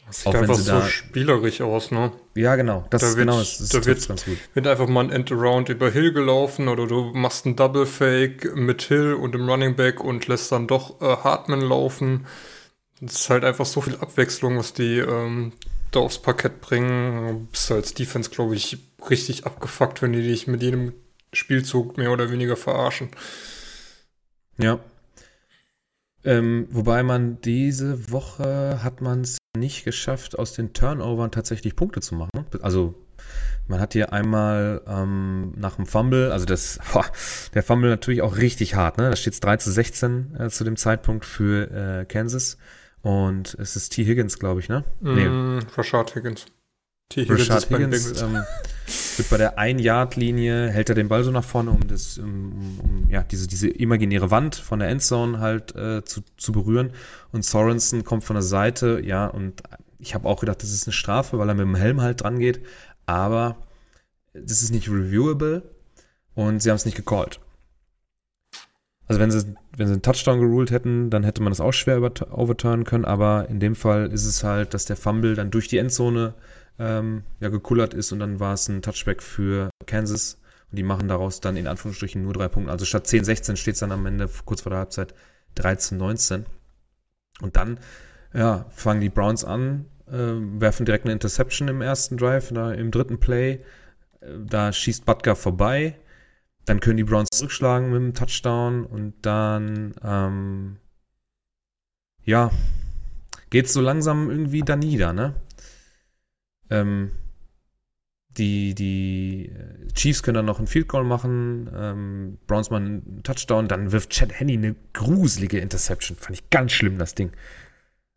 Das sieht Auch einfach so da- spielerisch aus, ne? Ja, genau, das Da ist wird- genau, das, das da wird- ganz gut. Wird einfach mal ein End-Around über Hill gelaufen oder du machst einen Double Fake mit Hill und dem Running Back und lässt dann doch äh, Hartman laufen. Das ist halt einfach so viel Abwechslung, was die ähm, da aufs Parkett bringen. Du bist als Defense, glaube ich, richtig abgefuckt, wenn die dich mit jedem Spielzug mehr oder weniger verarschen. Ja. Ähm, wobei man diese Woche hat man es nicht geschafft, aus den Turnovern tatsächlich Punkte zu machen. Also man hat hier einmal ähm, nach dem Fumble, also das, boah, der Fumble natürlich auch richtig hart, ne? Da steht es 3 zu 16 äh, zu dem Zeitpunkt für äh, Kansas. Und es ist T. Higgins, glaube ich, ne? Mm, Rashad Higgins. T. Higgins Rashad Higgins ähm, wird bei der Ein-Yard-Linie, hält er den Ball so nach vorne, um das, um, um, ja, diese, diese imaginäre Wand von der Endzone halt äh, zu, zu berühren. Und Sorensen kommt von der Seite, ja, und ich habe auch gedacht, das ist eine Strafe, weil er mit dem Helm halt dran geht. Aber das ist nicht reviewable und sie haben es nicht gecallt. Also wenn sie, wenn sie einen Touchdown geruled hätten, dann hätte man das auch schwer overturnen können, aber in dem Fall ist es halt, dass der Fumble dann durch die Endzone ähm, ja, gekullert ist und dann war es ein Touchback für Kansas und die machen daraus dann in Anführungsstrichen nur drei Punkte. Also statt 10-16 steht es dann am Ende kurz vor der Halbzeit 13-19. Und dann ja, fangen die Browns an, äh, werfen direkt eine Interception im ersten Drive, da im dritten Play. Äh, Da schießt Butker vorbei. Dann können die Browns zurückschlagen mit einem Touchdown und dann, ähm, ja, geht so langsam irgendwie da nieder, ne? Ähm, die, die äh, Chiefs können dann noch einen Field Goal machen, ähm, Browns mal einen Touchdown, dann wirft Chad Henney eine gruselige Interception. Fand ich ganz schlimm, das Ding.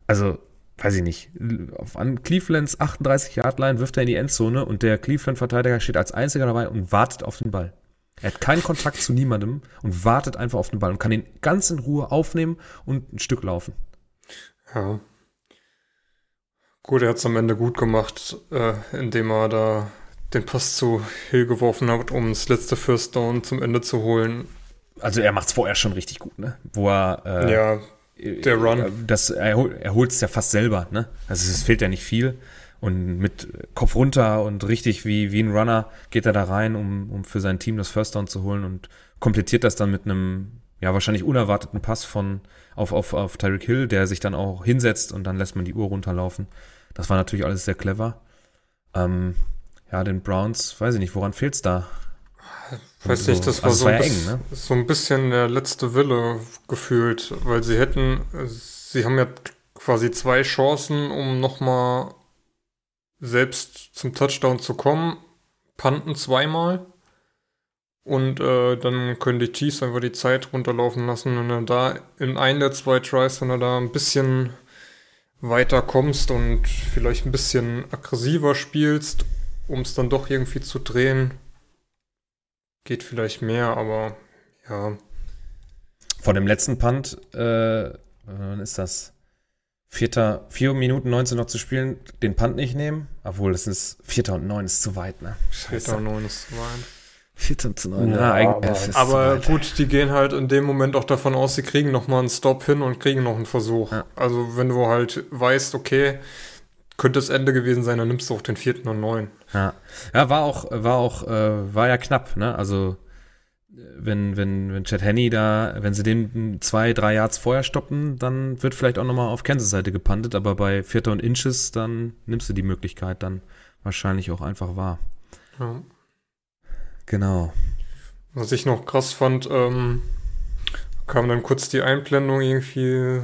Also, weiß ich nicht. Auf, an Clevelands 38-Yard-Line wirft er in die Endzone und der Cleveland-Verteidiger steht als einziger dabei und wartet auf den Ball. Er hat keinen Kontakt zu niemandem und wartet einfach auf den Ball und kann ihn ganz in Ruhe aufnehmen und ein Stück laufen. Ja. Gut, er hat es am Ende gut gemacht, äh, indem er da den Pass zu Hill geworfen hat, um das letzte First Down zum Ende zu holen. Also er macht es vorher schon richtig gut, ne? Wo er äh, ja, der Run. äh, Das, er, er holt es ja fast selber, ne? Also es fehlt ja nicht viel. Und mit Kopf runter und richtig wie, wie ein Runner geht er da rein, um, um für sein Team das First Down zu holen und komplettiert das dann mit einem, ja, wahrscheinlich unerwarteten Pass von auf, auf, auf Tyreek Hill, der sich dann auch hinsetzt und dann lässt man die Uhr runterlaufen. Das war natürlich alles sehr clever. Ähm, ja, den Browns, weiß ich nicht, woran fehlt's da? Weiß so- nicht, das war also es so, war ein ja eng, bisschen, ne? so ein bisschen der letzte Wille gefühlt, weil sie hätten, sie haben ja quasi zwei Chancen, um nochmal selbst zum Touchdown zu kommen, panten zweimal und äh, dann können die Chiefs einfach die Zeit runterlaufen lassen. Wenn du da in einen der zwei Tries, wenn du da ein bisschen weiter kommst und vielleicht ein bisschen aggressiver spielst, um es dann doch irgendwie zu drehen, geht vielleicht mehr, aber ja, Vor dem letzten Punt, äh, wann ist das? Vierter, vier Minuten 19 noch zu spielen, den Punt nicht nehmen. Obwohl, das ist Vierter und neun ist zu weit, ne? Vierter und neun ist zu weit. 14 zu 9. Ja, Ja, eigentlich aber- Aber weit. gut, die gehen halt in dem Moment auch davon aus, sie kriegen nochmal einen Stop hin und kriegen noch einen Versuch. Ja. Also wenn du halt weißt, okay, könnte das Ende gewesen sein, dann nimmst du auch den vierten und neun. Ja, ja war auch, war auch, äh, war ja knapp, ne? Also wenn, wenn, wenn Chad Henney da, wenn sie den zwei, drei Yards vorher stoppen, dann wird vielleicht auch nochmal auf Kansas Seite gepantet, aber bei Vierter und Inches, dann nimmst du die Möglichkeit dann wahrscheinlich auch einfach wahr. Ja. Genau. Was ich noch krass fand, ähm, kam dann kurz die Einblendung irgendwie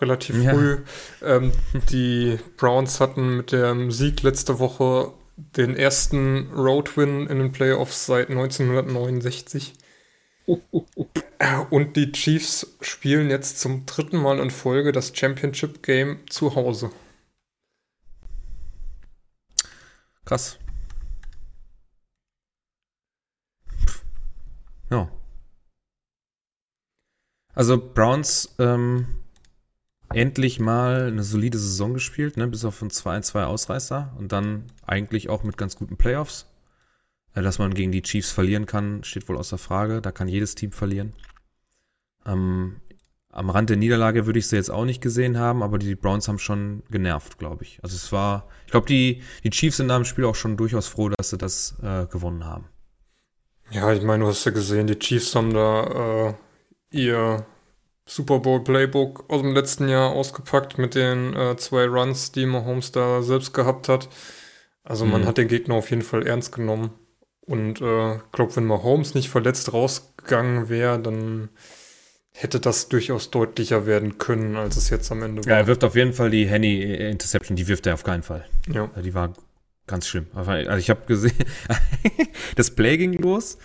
relativ Ja. früh. Ähm, die Browns hatten mit dem Sieg letzte Woche den ersten Road-Win in den Playoffs seit 1969. Und die Chiefs spielen jetzt zum dritten Mal in Folge das Championship Game zu Hause. Krass. Ja. Also Browns ähm, endlich mal eine solide Saison gespielt, ne, bis auf ein 2-2 Ausreißer und dann eigentlich auch mit ganz guten Playoffs. Äh, dass man gegen die Chiefs verlieren kann, steht wohl außer Frage. Da kann jedes Team verlieren. Ähm, am Rand der Niederlage würde ich sie jetzt auch nicht gesehen haben, aber die Browns haben schon genervt, glaube ich. Also es war, ich glaube, die, die Chiefs sind nach dem Spiel auch schon durchaus froh, dass sie das äh, gewonnen haben. Ja, ich meine, du hast ja gesehen, die Chiefs haben da äh, ihr Super Bowl Playbook aus dem letzten Jahr ausgepackt mit den äh, zwei Runs, die Mahomes da selbst gehabt hat. Also man Mhm. hat den Gegner auf jeden Fall ernst genommen. Und äh, ich glaube, wenn Mahomes nicht verletzt rausgegangen wäre, dann hätte das durchaus deutlicher werden können, als es jetzt am Ende Ja, war. er wirft auf jeden Fall die Henny-Interception, die wirft er auf keinen Fall. Ja. Ja, Die war ganz schlimm. Also ich habe gesehen, das Play ging los.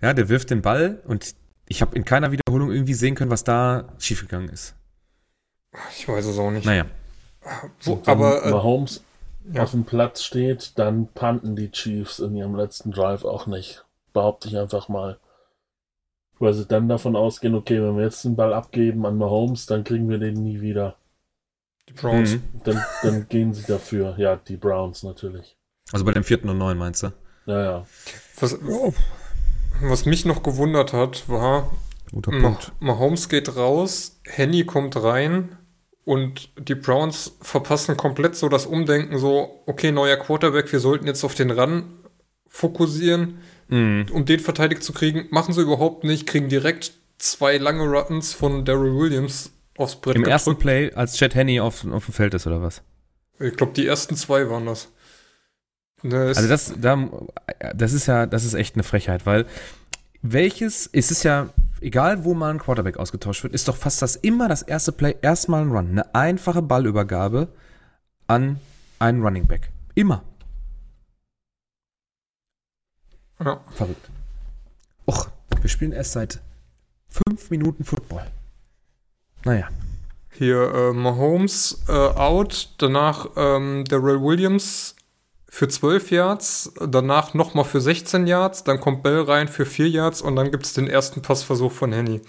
Ja, der wirft den Ball und ich habe in keiner Wiederholung irgendwie sehen können, was da schiefgegangen ist. Ich weiß es auch nicht. Naja, Wo, aber äh, Mahomes ja. auf dem Platz steht, dann panten die Chiefs in ihrem letzten Drive auch nicht. Behaupte ich einfach mal. Weil sie dann davon ausgehen, okay, wenn wir jetzt den Ball abgeben an Mahomes, dann kriegen wir den nie wieder. Die Browns. Mhm. Dann, dann gehen sie dafür. Ja, die Browns natürlich. also bei dem vierten und neun meinst du? Ja, ja. Was, was mich noch gewundert hat, war, Guter Punkt. Mahomes geht raus, Henny kommt rein und die Browns verpassen komplett so das Umdenken, so, okay, neuer Quarterback, wir sollten jetzt auf den Run fokussieren, Mhm. um den verteidigt zu kriegen. Machen sie überhaupt nicht, kriegen direkt zwei lange Runs von Daryl Williams aufs Brett Im ersten gedrückt. Play, als Chad Henney auf, auf dem Feld ist, oder was? Ich glaube, die ersten zwei waren das. Ne, es- Also das, da, das ist ja, das ist echt eine Frechheit, weil welches, es ist ja, egal wo mal ein Quarterback ausgetauscht wird, ist doch fast das immer das erste Play, erstmal ein Run. Eine einfache Ballübergabe an einen Running Back. Immer. ja. Verrückt. Och, wir spielen erst seit fünf Minuten Football. Naja. Hier äh, Mahomes äh, out, danach ähm, Darrell Williams für 12 Yards, danach nochmal für 16 Yards, dann kommt Bell rein für 4 Yards und dann gibt es den ersten Passversuch von Henny.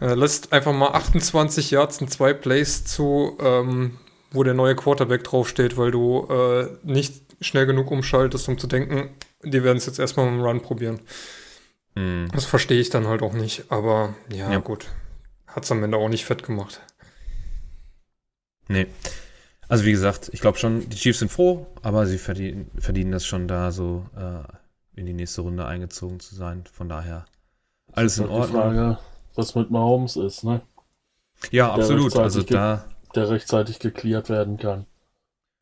Er lässt einfach mal 28 Yards in zwei Plays zu, ähm, wo der neue Quarterback draufsteht, weil du äh, nicht schnell genug umschaltest, um zu denken, die werden es jetzt erstmal mit dem Run probieren. Hm. Das verstehe ich dann halt auch nicht, aber ja, Ja. gut. Hat es am Ende auch nicht fett gemacht. Nee. Also wie gesagt, ich glaube schon, die Chiefs sind froh, aber sie verdienen, verdienen das schon da so äh, in die nächste Runde eingezogen zu sein. Von daher alles in Ist halt die Ordnung. Frage, was mit Mahomes ist, ne? Ja, der absolut. Also da, Der rechtzeitig geklärt werden kann.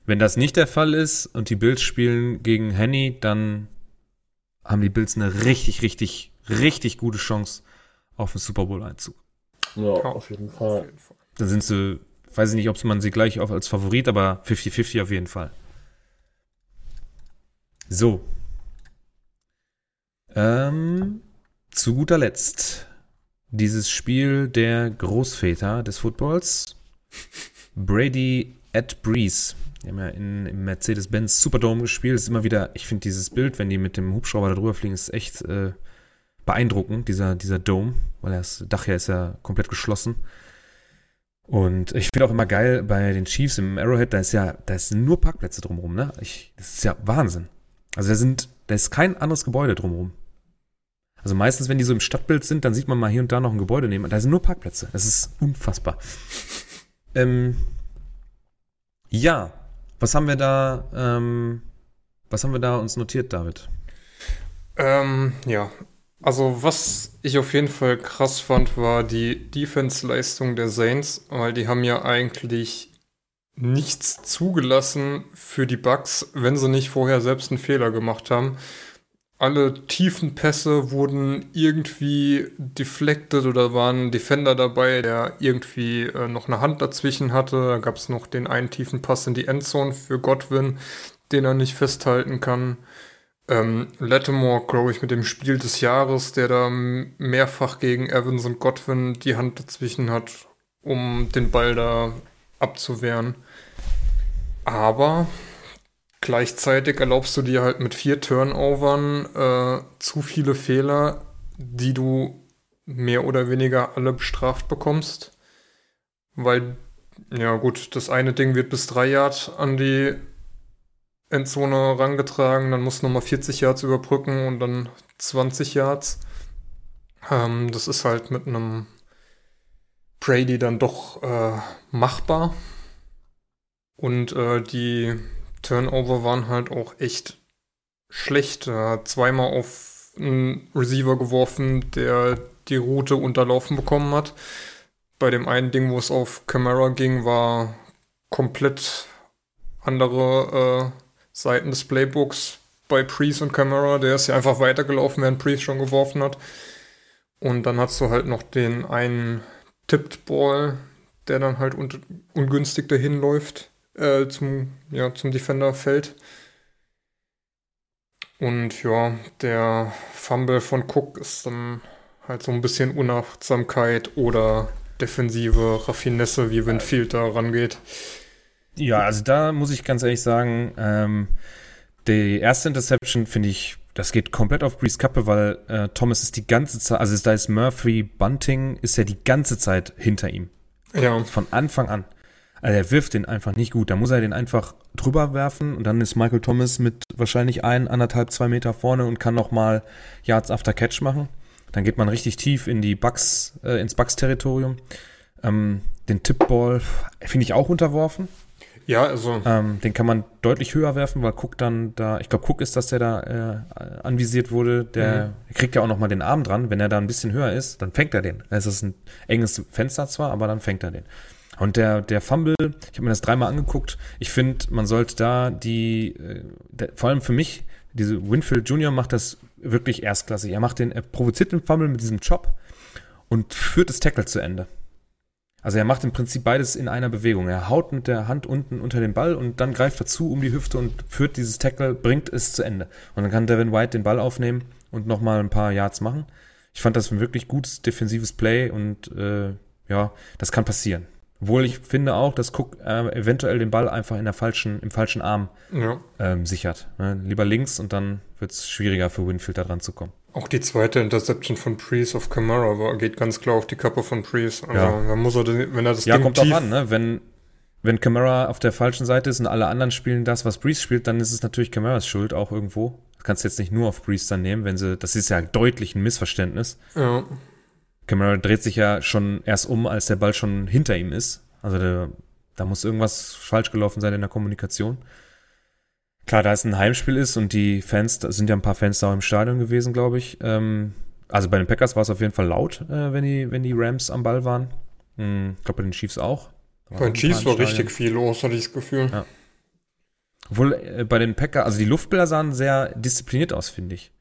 wenn das nicht der Fall ist und die Bills spielen gegen Henny, dann haben die Bills eine richtig, richtig, richtig gute Chance auf den Super Bowl Einzug. Ja, Ja. auf jeden Auf Fall. jeden Fall. Dann sind sie, weiß ich nicht, ob man sie gleich auf als Favorit, aber 50-50 auf jeden Fall. So. Ähm, zu guter Letzt dieses Spiel der Großväter des Footballs. Brady at Breeze. Die haben ja in, im Mercedes-Benz Superdome gespielt. Das ist immer wieder, ich finde dieses Bild, wenn die mit dem Hubschrauber da drüber fliegen, ist echt äh, beeindruckend, dieser, dieser Dome, weil das Dach ja ist ja komplett geschlossen. Und ich finde auch immer geil bei den Chiefs im Arrowhead, da ist ja, da sind nur Parkplätze drumherum, ne? Ich, das ist ja Wahnsinn. Also da sind Da ist kein anderes Gebäude drumherum. Also meistens, wenn die so im Stadtbild sind, dann sieht man mal hier und da noch ein Gebäude nehmen. Da sind nur Parkplätze. Das ist unfassbar. ähm, ja, was haben wir da, ähm, was haben wir da uns notiert, David? Ähm, ja. Also, was ich auf jeden Fall krass fand, war die Defense-Leistung der Saints, weil die haben ja eigentlich nichts zugelassen für die Bugs, wenn sie nicht vorher selbst einen Fehler gemacht haben. Alle tiefen Pässe wurden irgendwie deflected oder waren Defender dabei, der irgendwie äh, noch eine Hand dazwischen hatte. Da gab es noch den einen tiefen Pass in die Endzone für Godwin, den er nicht festhalten kann. Ähm, Lattimore, glaube ich, mit dem Spiel des Jahres, der da mehrfach gegen Evans und Godwin die Hand dazwischen hat, um den Ball da abzuwehren. Aber gleichzeitig erlaubst du dir halt mit vier Turnovern äh, zu viele Fehler, die du mehr oder weniger alle bestraft bekommst. Weil, ja gut, das eine Ding wird bis drei Yard an die Endzone rangetragen, dann musst du nochmal 40 Yards überbrücken und dann 20 Yards. Ähm, das ist halt mit einem Brady dann doch äh, machbar. Und äh, die Turnover waren halt auch echt schlecht. Er hat zweimal auf einen Receiver geworfen, der die Route unterlaufen bekommen hat. Bei dem einen Ding, wo es auf Camera ging, war komplett andere äh, Seiten des Playbooks bei Priest und Camera. Der ist ja einfach weitergelaufen, während Priest schon geworfen hat. Und dann hast du halt noch den einen Tipped Ball, der dann halt un ungünstig dahin läuft, äh, zum, ja, zum Defender fällt. Und ja, der Fumble von Cook ist dann halt so ein bisschen Unachtsamkeit oder defensive Raffinesse, wie Winfield da rangeht. Ja, also da muss ich ganz ehrlich sagen, ähm, die erste Interception finde ich, das geht komplett auf Breeze Kappe, weil äh, Thomas ist die ganze Zeit, also da ist Murphy Bunting, ist ja die ganze Zeit hinter ihm. Ja. Von Anfang an. Also er wirft den einfach nicht gut. Da muss er den einfach drüber werfen und dann ist Michael Thomas mit wahrscheinlich ein, anderthalb, zwei Meter vorne und kann nochmal Yards after Catch machen. Dann geht man richtig tief in die Bucks, äh, ins Bucks-Territorium. Ähm, den Tippball finde ich auch unterworfen. Ja, also. Ähm, den kann man deutlich höher werfen, weil Cook dann da, ich glaube, Cook ist das, der da äh, anvisiert wurde. Der mhm. kriegt ja auch noch mal den Arm dran. Wenn er da ein bisschen höher ist, dann fängt er den. Es ist ein enges Fenster zwar, aber dann fängt er den. Und der, der Fumble, ich habe mir das dreimal angeguckt. Ich finde, man sollte da die, äh, der, vor allem für mich, diese Winfield Junior macht das wirklich erstklassig. Er macht den, er provoziert den Fumble mit diesem Chop und führt das Tackle zu Ende. Also er macht im Prinzip beides in einer Bewegung. Er haut mit der Hand unten unter den Ball und dann greift er zu um die Hüfte und führt dieses Tackle, bringt es zu Ende. Und dann kann Devin White den Ball aufnehmen und nochmal ein paar Yards machen. Ich fand das ein wirklich gutes defensives Play und äh, ja, das kann passieren. Obwohl ich finde auch, dass Cook äh, eventuell den Ball einfach in der falschen, im falschen Arm ja. ähm, sichert. Ne? Lieber links und dann wird es schwieriger für Winfield da dran zu kommen. Auch die zweite Interception von Priest auf Camara war, geht ganz klar auf die Kappe von Priest. Also, Ja. da muss er, wenn er das Ja, Ding kommt tief, drauf an, ne? Wenn, wenn Camara auf der falschen Seite ist und alle anderen spielen das, was Breeze spielt, dann ist es natürlich Camaras Schuld auch irgendwo. Das kannst du jetzt nicht nur auf Breeze dann nehmen, wenn sie, das ist ja deutlich ein Missverständnis. Ja. Camara dreht sich ja schon erst um, als der Ball schon hinter ihm ist. Also der, da muss irgendwas falsch gelaufen sein in der Kommunikation. Klar, da es ein Heimspiel ist und die Fans, da sind ja ein paar Fans da auch im Stadion gewesen, glaube ich. Ähm, also bei den Packers war es auf jeden Fall laut, äh, wenn, die, wenn die Rams am Ball waren. Hm, Ich glaube bei den Chiefs auch. Bei den Chiefs war richtig viel los, hatte ich das Gefühl. Ja. Obwohl äh, bei den Packers, also die Luftbilder sahen sehr diszipliniert aus, finde ich.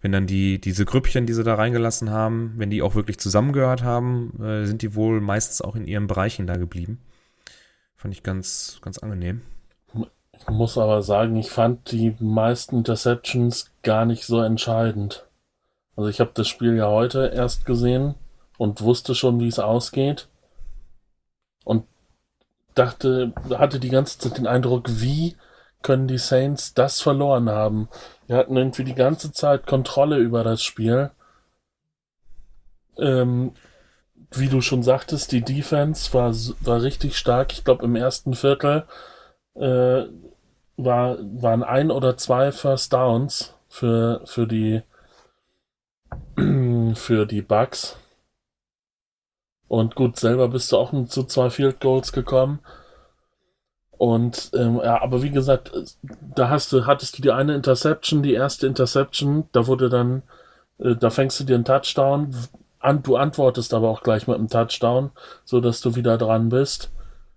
Wenn dann die, diese Grüppchen, die sie da reingelassen haben, wenn die auch wirklich zusammengehört haben, äh, sind die wohl meistens auch in ihren Bereichen da geblieben. Fand ich ganz, ganz angenehm. Muss aber sagen, ich fand die meisten Interceptions gar nicht so entscheidend. Also ich habe das Spiel ja heute erst gesehen und wusste schon, wie es ausgeht. Und dachte, hatte die ganze Zeit den Eindruck, wie können die Saints das verloren haben? Wir hatten irgendwie die ganze Zeit Kontrolle über das Spiel. Ähm, wie du schon sagtest, die Defense war, war richtig stark. Ich glaube, im ersten Viertel äh, war, waren ein oder zwei First Downs für, für die für die Bugs. Und gut, selber bist du auch zu zwei Field Goals gekommen. Und ähm, ja, aber wie gesagt, da hast du, hattest du die eine Interception, die erste Interception, da wurde dann, äh, da fängst du dir einen Touchdown an, du antwortest aber auch gleich mit einem Touchdown, so dass du wieder dran bist.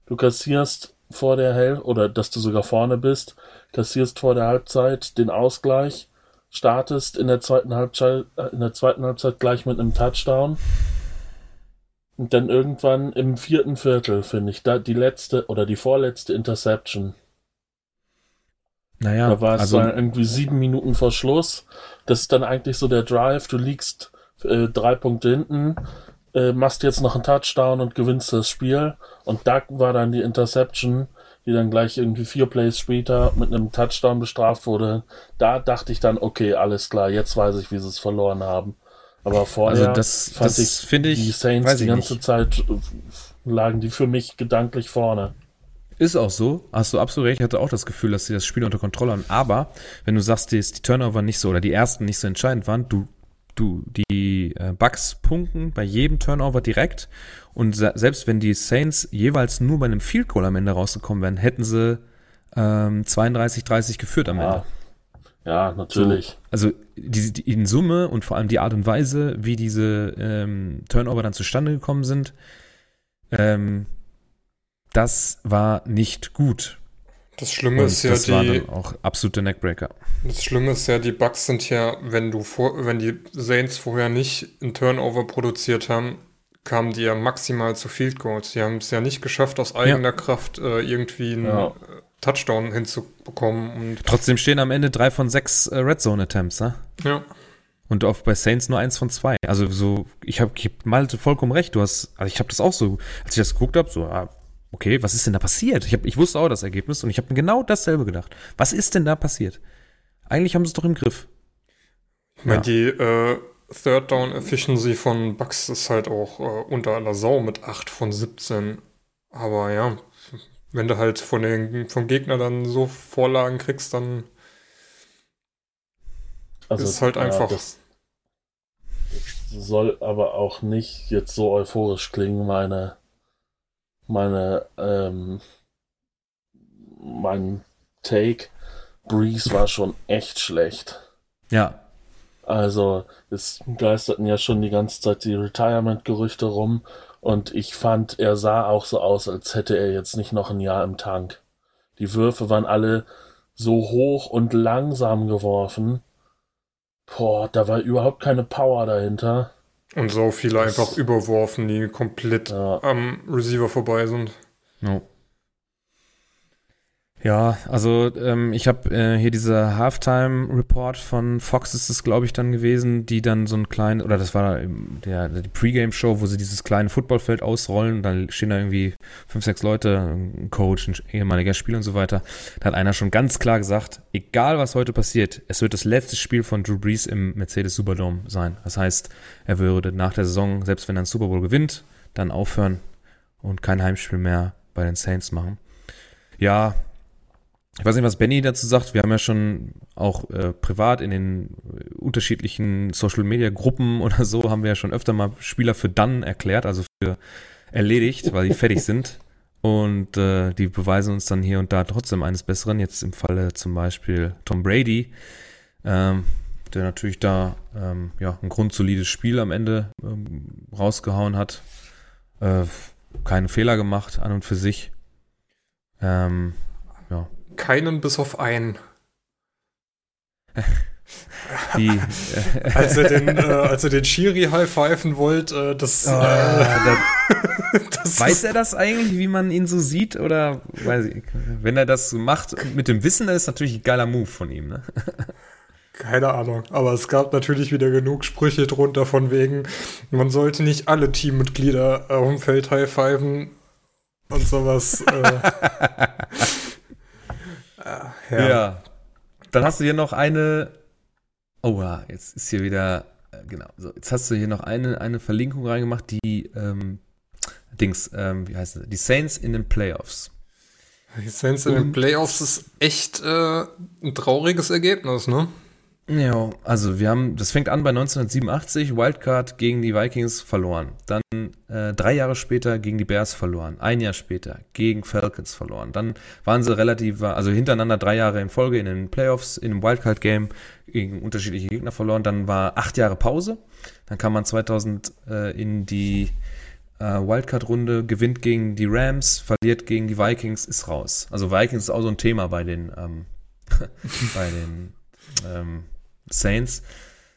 Du kassierst vor der Hälfte, oder dass du sogar vorne bist, kassierst vor der Halbzeit den Ausgleich, startest in der zweiten Halbzeit, äh, in der zweiten Halbzeit gleich mit einem Touchdown. Und dann irgendwann im vierten Viertel, finde ich, da die letzte oder die vorletzte Interception. Naja, da war es also, irgendwie sieben Minuten vor Schluss. Das ist dann eigentlich so der Drive. Du liegst äh, drei Punkte hinten, äh, machst jetzt noch einen Touchdown und gewinnst das Spiel. Und da war dann die Interception, die dann gleich irgendwie vier Plays später mit einem Touchdown bestraft wurde. Da dachte ich dann, okay, alles klar, jetzt weiß ich, wie sie es verloren haben. Aber vorher also das, fand das ich, finde ich, die Saints die ganze nicht. Zeit äh, lagen die für mich gedanklich vorne. Ist auch so, hast du absolut recht. Ich hatte auch das Gefühl, dass sie das Spiel unter Kontrolle haben. Aber wenn du sagst, dass die Turnover nicht so oder die ersten nicht so entscheidend waren, du du die äh, Bucks punkten bei jedem Turnover direkt und selbst wenn die Saints jeweils nur bei einem Field Goal am Ende rausgekommen wären, hätten sie ähm, 32-30 geführt am Ende. Ja, natürlich. So, also die, die, in Summe und vor allem die Art und Weise, wie diese ähm, Turnover dann zustande gekommen sind, ähm, das war nicht gut. Das Schlimme Und ist ja das die. war dann auch absolute Neckbreaker. Das Schlimme ist ja, die Bugs sind ja, wenn du vor, wenn die Saints vorher nicht einen Turnover produziert haben, kamen die ja maximal zu Field Goals. Die haben es ja nicht geschafft, aus eigener Kraft äh, irgendwie einen Ja. äh, Touchdown hinzubekommen. Und Trotzdem stehen am Ende drei von sechs äh, Red Zone Attempts, ne? ja, Und auf bei Saints nur eins von zwei. Also so, ich habe hab Malte vollkommen recht. Du hast, also ich habe das auch so, als ich das geguckt habe, so, ah, okay, was ist denn da passiert? Ich, hab, ich wusste auch das Ergebnis und ich habe mir genau dasselbe gedacht. Was ist denn da passiert? Eigentlich haben sie es doch im Griff. ich meine, Ja. die äh, Third Down Efficiency von Bucks ist halt auch äh, unter aller Sau mit 8 von 17. Aber ja, wenn du halt von den, vom Gegner dann so Vorlagen kriegst, dann Also, ist halt ja, einfach. das, das soll aber auch nicht jetzt so euphorisch klingen, meine, meine, ähm, mein Take. Breeze war schon echt schlecht. Ja, Also, es geisterten ja schon die ganze Zeit die Retirement-Gerüchte rum und ich fand, er sah auch so aus, als hätte er jetzt nicht noch ein Jahr im Tank. Die Würfe waren alle so hoch und langsam geworfen. Boah, da war überhaupt keine Power dahinter. Und so viele Das- einfach überworfen, die komplett Ja. am Receiver vorbei sind. No. Ja, also ähm, ich habe äh, hier diese Halftime-Report von Fox ist es, glaube ich, dann gewesen, die dann so ein kleinen, oder das war der, die Pre-Game-Show, wo sie dieses kleine Footballfeld ausrollen dann stehen da irgendwie fünf, sechs Leute, ein Coach, ein ehemaliger Spieler und so weiter. Da hat einer schon ganz klar gesagt, egal was heute passiert, es wird das letzte Spiel von Drew Brees im Mercedes Superdome sein. Das heißt, er würde nach der Saison, selbst wenn er einen Super Bowl gewinnt, dann aufhören und kein Heimspiel mehr bei den Saints machen. Ja, ich weiß nicht, was Benny dazu sagt. Wir haben ja schon auch äh, privat in den äh, unterschiedlichen Social Media Gruppen oder so haben wir ja schon öfter mal Spieler für dann erklärt, also für erledigt, weil die fertig sind. Und äh, die beweisen uns dann hier und da trotzdem eines Besseren. Jetzt im Falle zum Beispiel Tom Brady, ähm, der natürlich da ähm, ja, ein grundsolides Spiel am Ende ähm, rausgehauen hat. Äh, keine Fehler gemacht an und für sich. Ähm, Keinen bis auf einen. die, äh, Als er den, äh, als er den Schiri high-pfeifen wollte, äh, das, Ah, äh, das Weiß er das eigentlich, wie man ihn so sieht? Oder weiß ich, wenn er das so macht mit dem Wissen, dann ist natürlich ein geiler Move von ihm, ne? keine Ahnung. Aber es gab natürlich wieder genug Sprüche drunter von wegen, man sollte nicht alle Teammitglieder auf dem Feld high-pfeifen und sowas. Äh, Ja. Dann hast du hier noch eine. Oh ja, jetzt ist hier wieder. äh, Genau. So, jetzt hast du hier noch eine, eine Verlinkung reingemacht, die ähm, Dings, ähm, wie heißt es? Die Saints in den Playoffs. Die Saints in den Playoffs ist echt äh, ein trauriges Ergebnis, ne? Ja, also wir haben, das fängt an bei 1987, Wildcard gegen die Vikings verloren. Dann äh, drei Jahre später gegen die Bears verloren. Ein Jahr später gegen Falcons verloren. Dann waren sie relativ, also hintereinander drei Jahre in Folge in den Playoffs, in einem Wildcard-Game gegen unterschiedliche Gegner verloren. Dann war acht Jahre Pause. Dann kam man 2000 äh, in die äh, Wildcard-Runde, gewinnt gegen die Rams, verliert gegen die Vikings, ist raus. Also Vikings ist auch so ein Thema bei den, ähm, bei den ähm, Saints.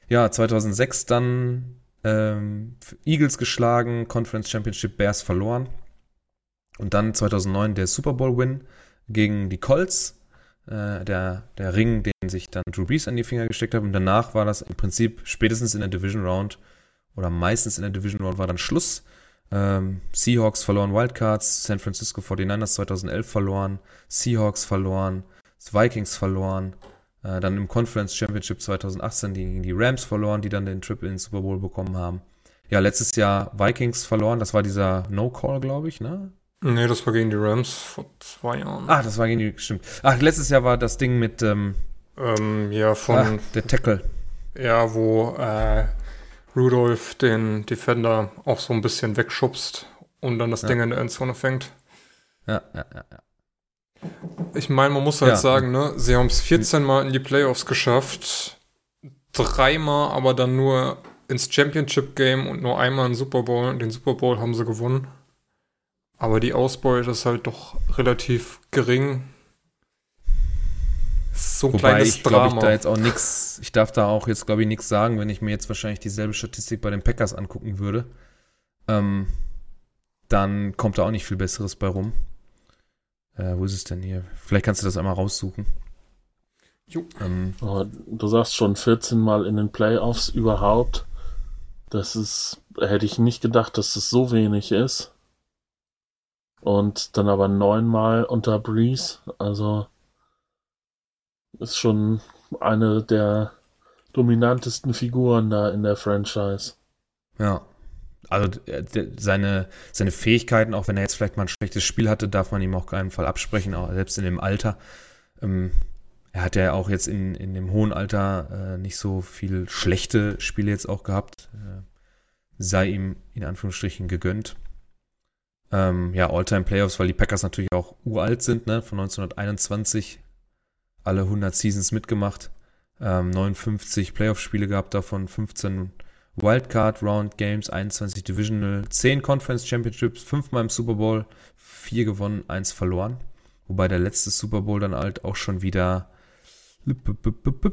Ja, 2006 dann ähm, Eagles geschlagen, Conference Championship Bears verloren. Und dann 2009 der Super Bowl-Win gegen die Colts. Äh, der, der Ring, den sich dann Drew Brees an die Finger gesteckt hat. Und danach war das im Prinzip spätestens in der Division Round oder meistens in der Division Round war dann Schluss. Ähm, Seahawks verloren Wildcards, San Francisco 49ers 2011 verloren, Seahawks verloren, Vikings verloren, äh, dann im Conference Championship 2018 gegen die Rams verloren, die dann den Trip in den Super Bowl bekommen haben. Ja, letztes Jahr Vikings verloren, das war dieser No-Call, glaube ich, ne? Nee, das war gegen die Rams vor zwei Jahren. Ah, das war gegen die, stimmt. Ach, letztes Jahr war das Ding mit, ähm, ähm, ja, von, ah, der Tackle. Ja, wo, äh, Rudolph den Defender auch so ein bisschen wegschubst und dann das ja. Ding in der Endzone fängt. Ja, ja, ja, ja. Ich meine, man muss halt ja. sagen, ne, sie haben es 14 Mal in die Playoffs geschafft, dreimal aber dann nur ins Championship Game und nur einmal in Super Bowl. Den Super Bowl haben sie gewonnen. Aber die Ausbeute ist halt doch relativ gering. So ein Wobei kleines ich glaube ich da jetzt auch nichts, ich darf da auch jetzt glaube ich nichts sagen, wenn ich mir jetzt wahrscheinlich dieselbe Statistik bei den Packers angucken würde. Ähm, dann kommt da auch nicht viel Besseres bei rum. Äh, wo ist es denn hier? Vielleicht kannst du das einmal raussuchen. Jo. Ähm, oh, du sagst schon 14 Mal in den Playoffs überhaupt. Das ist, hätte ich nicht gedacht, dass das so wenig ist. Und dann aber neunmal unter Breeze. Also ist schon eine der dominantesten Figuren da in der Franchise. Ja. Also seine, seine Fähigkeiten, auch wenn er jetzt vielleicht mal ein schlechtes Spiel hatte, darf man ihm auch keinen Fall absprechen, auch selbst in dem Alter. Ähm, er hat ja auch jetzt in, in dem hohen Alter äh, nicht so viel schlechte Spiele jetzt auch gehabt. Äh, sei ihm in Anführungsstrichen gegönnt. Ähm, ja, All-Time Playoffs, weil die Packers natürlich auch uralt sind, ne, von 1921. Alle 100 Seasons mitgemacht. Ähm, 59 Playoff-Spiele gehabt, davon 15 Wildcard Round Games, 21 Divisional, 10 Conference Championships, 5 Mal im Super Bowl, 4 gewonnen, 1 verloren. Wobei der letzte Super Bowl dann halt auch schon wieder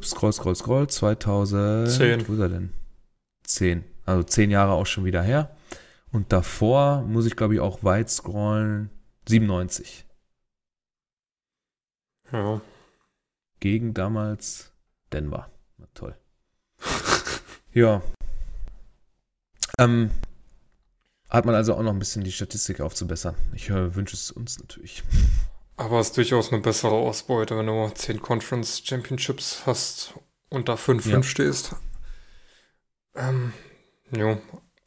scroll, scroll, scroll, 2010. Wo ist er denn? 10. Also 10 Jahre auch schon wieder her. Und davor muss ich glaube ich auch weit scrollen, 97. Ja. Gegen damals Denver. Na, toll. ja, ähm, hat man also auch noch ein bisschen die Statistik aufzubessern. Ich äh, wünsche es uns natürlich. Aber es ist durchaus eine bessere Ausbeute, wenn du 10 Conference Championships hast und da 5-5 ja. stehst. Ähm, jo.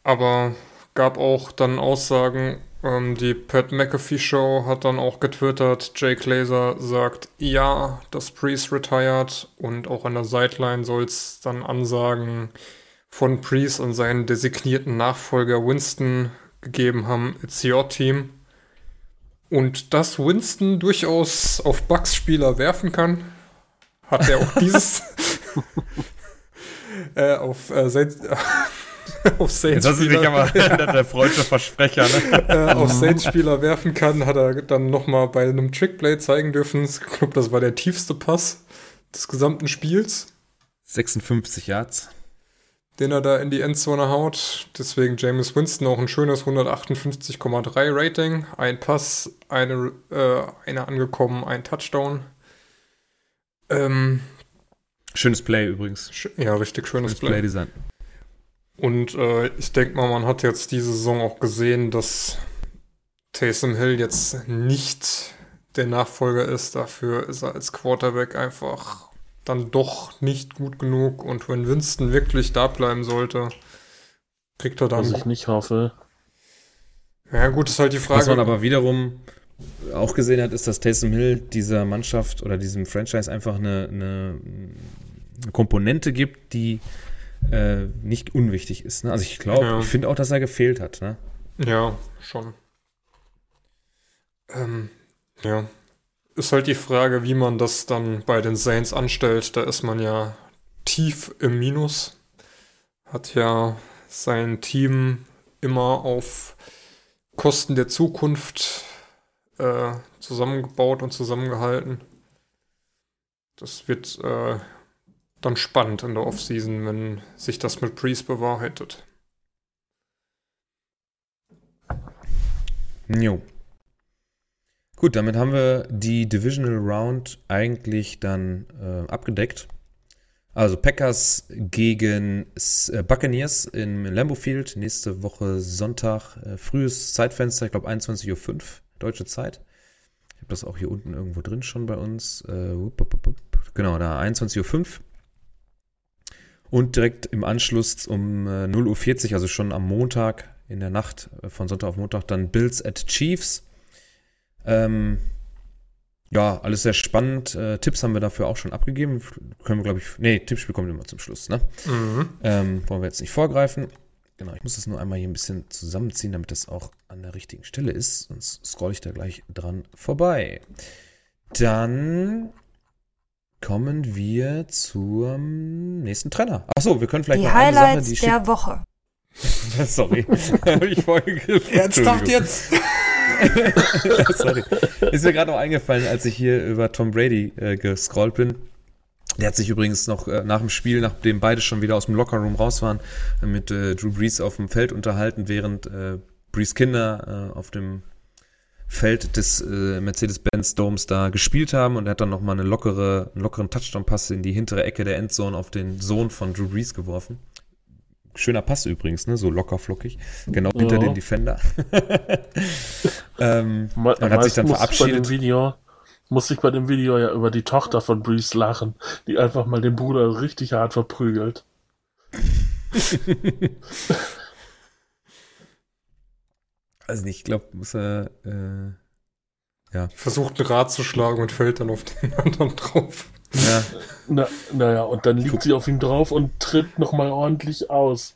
Aber gab auch dann Aussagen, ähm, die Pat McAfee Show hat dann auch getwittert, Jake Laser sagt, ja, das Priest retired und auch an der Sideline soll es dann Ansagen von Priest und seinen designierten Nachfolger Winston gegeben haben, It's Your Team. Und dass Winston durchaus auf Bucks-Spieler werfen kann, hat er auch dieses äh, auf äh, Saints, auf Saints das ist nicht aber der freudsche Versprecher, ne? äh, auf Saints-Spieler werfen kann, hat er dann nochmal bei einem Trickplay zeigen dürfen. Ich glaube, das war der tiefste Pass des gesamten Spiels. 56 Yards den er da in die Endzone haut. Deswegen James Winston auch ein schönes 158,3 Rating. Ein Pass, eine, äh, eine angekommen, ein Touchdown. Ähm, schönes Play übrigens. Ja, richtig schönes, schönes Play. Play Design. Und äh, ich denke mal, man hat jetzt diese Saison auch gesehen, dass Taysom Hill jetzt nicht der Nachfolger ist. Dafür ist er als Quarterback einfach dann doch nicht gut genug. Und wenn Winston wirklich da bleiben sollte, kriegt er dann. Was ich nicht hoffe. Ja, gut, ist halt die Frage. Was man aber wiederum auch gesehen hat, ist, dass Taysom Hill dieser Mannschaft oder diesem Franchise einfach eine, eine Komponente gibt, die äh, nicht unwichtig ist. Ne? Also ich glaube, Ja. ich finde auch, dass er gefehlt hat. Ne? Ja, schon. Ähm, ja. Ist halt die Frage, wie man das dann bei den Saints anstellt. Da ist man ja tief im Minus. Hat ja sein Team immer auf Kosten der Zukunft äh, zusammengebaut und zusammengehalten. Das wird äh, dann spannend in der Offseason, wenn sich das mit Priest bewahrheitet. Jo. Gut, damit haben wir die Divisional Round eigentlich dann äh, abgedeckt. Also Packers gegen äh, Buccaneers im Lambeau Field nächste Woche Sonntag, äh, frühes Zeitfenster, ich glaube 21.05 Uhr deutsche Zeit. Ich habe das auch hier unten irgendwo drin schon bei uns. Äh, wupp, wupp, wupp. genau, da 21.05 Uhr. Und direkt im Anschluss um äh, 0.40 Uhr, also schon am Montag in der Nacht äh, von Sonntag auf Montag, dann Bills at Chiefs. Ähm, ja, alles sehr spannend. Äh, Tipps haben wir dafür auch schon abgegeben. Können wir, glaube ich. Nee, Tippspiel kommt immer zum Schluss, ne? Mhm. Ähm, wollen wir jetzt nicht vorgreifen. Genau, ich muss das nur einmal hier ein bisschen zusammenziehen, damit das auch an der richtigen Stelle ist. Sonst scroll ich da gleich dran vorbei. Dann kommen wir zum nächsten Trainer. Achso, wir können vielleicht Die noch eine Sache, Highlights die der Woche. Sorry. Habe ich vorgegriffen. Ernsthaft jetzt? Sorry. Ist mir gerade noch eingefallen, als ich hier über Tom Brady äh, gescrollt bin. Der hat sich übrigens noch äh, nach dem Spiel, nachdem beide schon wieder aus dem Lockerroom raus waren, mit äh, Drew Brees auf dem Feld unterhalten, während äh, Brees Kinder äh, auf dem Feld des äh, Mercedes-Benz Domes da gespielt haben und er hat dann nochmal eine lockere, einen lockeren Touchdown-Pass in die hintere Ecke der Endzone auf den Sohn von Drew Brees geworfen. Schöner Pass übrigens, ne? So locker flockig. Genau hinter Ja. den Defender. ähm, Me- und hat sich dann ich Bei verabschiedet. dem Video, muss ich bei dem Video ja über die Tochter von Breeze lachen, die einfach mal den Bruder richtig hart verprügelt. Also nicht, ich glaube, muss er. Äh, Versucht ein Rad zu schlagen und fällt dann auf den anderen drauf. Ja, Na, naja, und dann liegt sie auf ihm drauf und tritt nochmal ordentlich aus.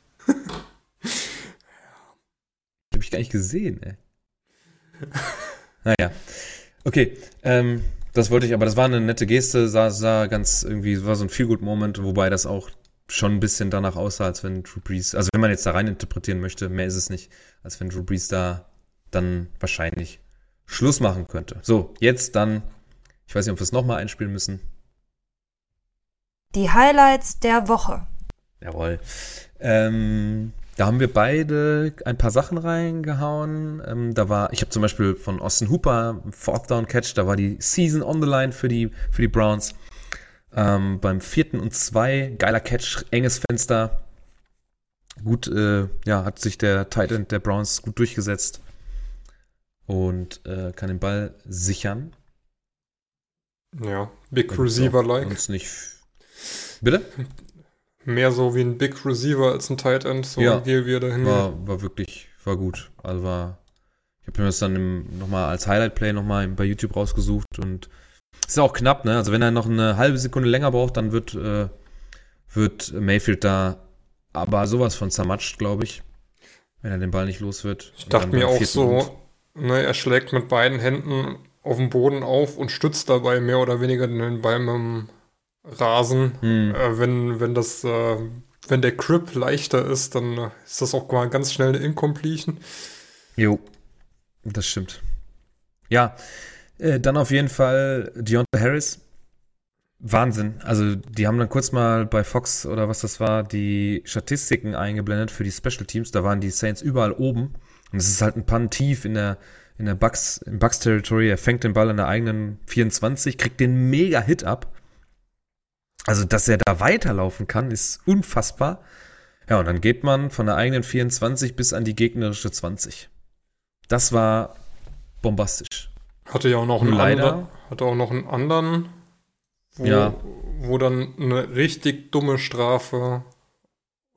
habe ich gar nicht gesehen, ey. naja. Okay, ähm, das wollte ich, aber das war eine nette Geste, sah, sah ganz irgendwie, war so ein Feel-Good-Moment, wobei das auch schon ein bisschen danach aussah, als wenn Drew Brees, also wenn man jetzt da rein interpretieren möchte, mehr ist es nicht, als wenn Drew Brees da dann wahrscheinlich Schluss machen könnte. So, jetzt dann, ich weiß nicht, ob wir es nochmal einspielen müssen. Die Highlights der Woche. Jawohl. Ähm, da haben wir beide ein paar Sachen reingehauen. Ähm, da war, ich habe zum Beispiel von Austin Hooper Fourth Down Catch, da war die Season on the line für die, für die Browns. Ähm, beim vierten und zwei, geiler Catch, enges Fenster. Gut, äh, ja, hat sich der Tight End der Browns gut durchgesetzt und äh, kann den Ball sichern. Ja, Big auch Receiver-like. Uns nicht. Bitte? Mehr so wie ein Big Receiver als ein Tight End, so Ja. wie er dahin. War, war wirklich, war gut. Also war, ich habe mir das dann nochmal als Highlight-Play nochmal bei YouTube rausgesucht und ist auch knapp, ne? Also wenn er noch eine halbe Sekunde länger braucht, dann wird, äh, wird Mayfield da aber sowas von zermatscht, glaube ich. Wenn er den Ball nicht los wird. Ich dachte mir auch so, ne, er schlägt mit beiden Händen auf den Boden auf und stützt dabei mehr oder weniger den Ball mit dem Rasen. Hm, Äh, wenn, wenn das, äh, wenn der Grip leichter ist, dann ist das auch mal ganz schnell eine Incompletion. jo, das stimmt. Ja, äh, dann auf jeden Fall Deontay Harris. Wahnsinn. Also, die haben dann kurz mal bei Fox oder was das war, die Statistiken eingeblendet für die Special Teams. Da waren die Saints überall oben. Und es ist halt ein Punt tief in der, in der Bucks, im Bucks Territory. Er fängt den Ball in der eigenen 24, kriegt den mega Hit ab. Also, dass er da weiterlaufen kann, ist unfassbar. Ja, und dann geht man von der eigenen 24 bis an die gegnerische 20. Das war bombastisch. Hatte ja auch noch einen leider- anderen, hatte auch noch einen anderen, wo, Ja. wo dann eine richtig dumme Strafe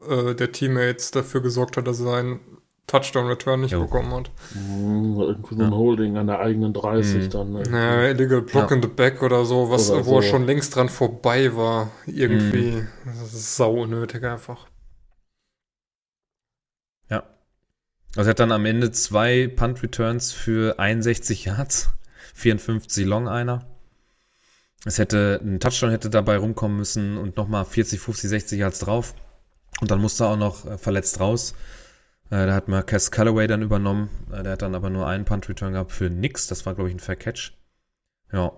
äh, der Teammates dafür gesorgt hat, dass sein Touchdown-Return nicht Jo. bekommen hat. Hm, irgendwie so ein Ja. Holding an der eigenen 30 Mhm. dann. Ne? Naja, Illegal Block Ja. in the Back oder so, was, Oder wo er so. schon längst dran vorbei war. Irgendwie. Das ist sau unnötig einfach. Ja. Also er hat dann am Ende zwei Punt Returns für 61 Yards, 54 Long einer. Es hätte, ein Touchdown hätte dabei rumkommen müssen und nochmal 40, 50, 60 Yards drauf. Und dann musste er auch noch äh, verletzt raus. Äh, da hat Marquez Callaway dann übernommen. Äh, der hat dann aber nur einen Punt Return gehabt für nix. Das war, glaube ich, ein Fair Catch. Ja.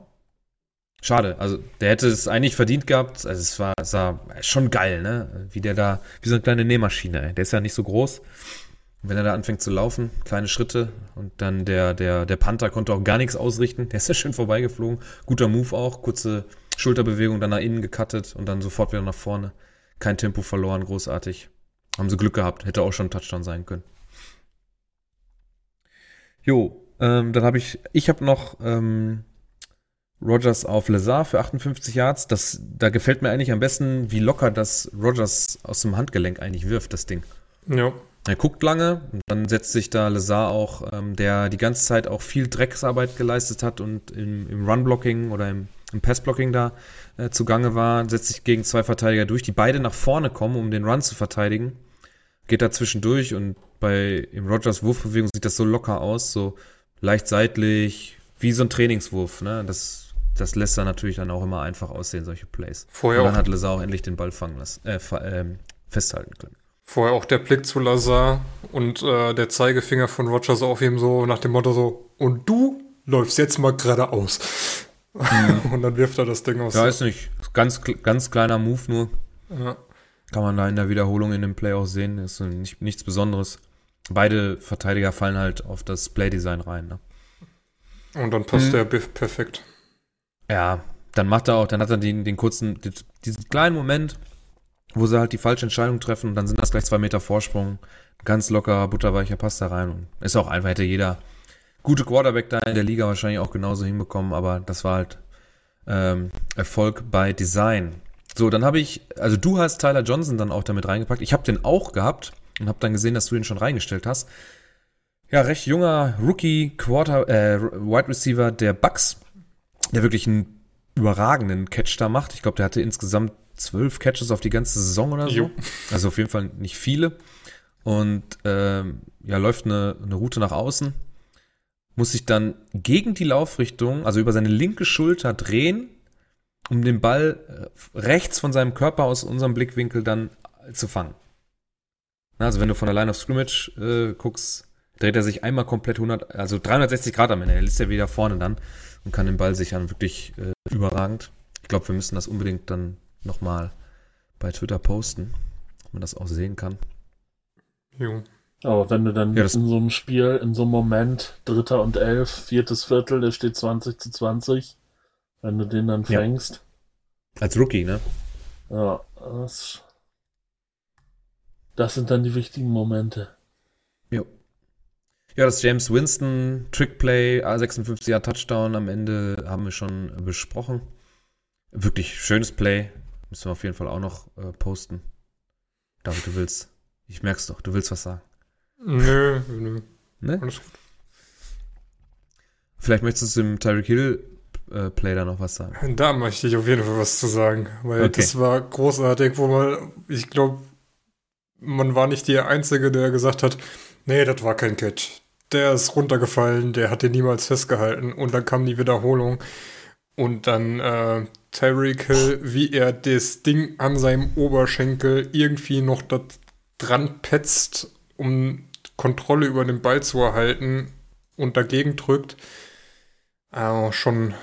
Schade. Also, der hätte es eigentlich verdient gehabt. Also, es war, es war schon geil, ne? Wie der da, wie so eine kleine Nähmaschine, ey. Der ist ja nicht so groß. Und wenn er da anfängt zu laufen, kleine Schritte und dann der, der, der Panther konnte auch gar nichts ausrichten. Der ist ja schön vorbeigeflogen. Guter Move auch. Kurze Schulterbewegung, dann nach innen gecuttet und dann sofort wieder nach vorne. Kein Tempo verloren, großartig. Haben sie Glück gehabt. Hätte auch schon ein Touchdown sein können. Jo, ähm, dann habe ich, ich habe noch ähm, Rogers auf Lazar für 58 Yards. Das, da gefällt mir eigentlich am besten, wie locker das Rogers aus dem Handgelenk eigentlich wirft, das Ding. Ja. Er guckt lange, und dann setzt sich da Lazar auch, ähm, der die ganze Zeit auch viel Drecksarbeit geleistet hat und im, im Run-Blocking oder im, im Pass-Blocking da äh, zugange war, setzt sich gegen zwei Verteidiger durch, die beide nach vorne kommen, um den Run zu verteidigen. Geht da zwischendurch und bei im Rogers Wurfbewegung sieht das so locker aus, so leicht seitlich, wie so ein Trainingswurf. Ne? Das, das lässt dann natürlich dann auch immer einfach aussehen, solche Plays. Vorher und dann auch- hat Lazar auch endlich den Ball fangen lassen, äh, ähm, festhalten können. Vorher auch der Blick zu Lazar und äh, der Zeigefinger von Rogers auf ihm so nach dem Motto so, und du läufst jetzt mal geradeaus. und dann wirft er das Ding aus. Ja, ist nicht. Ganz, ganz kleiner Move nur. Ja. Kann man da in der Wiederholung in dem Play auch sehen. Ist nicht, nichts Besonderes. Beide Verteidiger fallen halt auf das Playdesign rein. Ne? Und dann passt Mhm. der Biff perfekt. Ja, dann macht er auch, dann hat er den, den kurzen, den, diesen kleinen Moment, wo sie halt die falsche Entscheidung treffen und dann sind das gleich zwei Meter Vorsprung. Ganz locker, butterweicher Pass da rein. Und ist auch einfach, hätte jeder gute Quarterback da in der Liga wahrscheinlich auch genauso hinbekommen, aber das war halt ähm, Erfolg bei Design. So, dann habe ich, also du hast Tyler Johnson dann auch damit reingepackt. Ich habe den auch gehabt und habe dann gesehen, dass du ihn schon reingestellt hast. Ja, recht junger Rookie Quarter, äh, Wide Receiver der Bucks, der wirklich einen überragenden Catch da macht. Ich glaube, der hatte insgesamt zwölf Catches auf die ganze Saison oder so. Jo. Also auf jeden Fall nicht viele. Und ähm, ja, läuft eine, eine Route nach außen, muss sich dann gegen die Laufrichtung, also über seine linke Schulter drehen, um den Ball äh, rechts von seinem Körper aus unserem Blickwinkel dann zu fangen. Also wenn du von der Line of Scrimmage äh, guckst, dreht er sich einmal komplett 100, also 360 Grad am Ende. Er ist ja wieder vorne dann und kann den Ball sichern. Wirklich äh, überragend. Ich glaube, wir müssen das unbedingt dann nochmal bei Twitter posten, dass man das auch sehen kann. Jo. Aber wenn du dann Ja, das- in so einem Spiel, in so einem Moment, Dritter und Elf, viertes Viertel, der steht 20 zu 20, wenn du den dann Ja. fängst, Als Rookie, ne? ja, das, das sind dann die wichtigen Momente. Jo. Ja, das James Winston Trickplay, A56er Touchdown am Ende haben wir schon besprochen. Wirklich schönes Play. Müssen wir auf jeden Fall auch noch äh, posten. David, du willst. Ich merk's doch, du willst was sagen. Nö, nö. Ne? Alles gut. Vielleicht möchtest du zum Tyreek Hill äh, Play da noch was sagen. Da möchte ich auf jeden Fall was zu sagen, weil Okay. das war großartig, wo man, ich glaube, man war nicht der Einzige, der gesagt hat, nee, das war kein Catch. Der ist runtergefallen, der hat den niemals festgehalten und dann kam die Wiederholung und dann äh, Tyreek Hill, wie er das Ding an seinem Oberschenkel irgendwie noch da dran petzt, um Kontrolle über den Ball zu erhalten und dagegen drückt. Äh, schon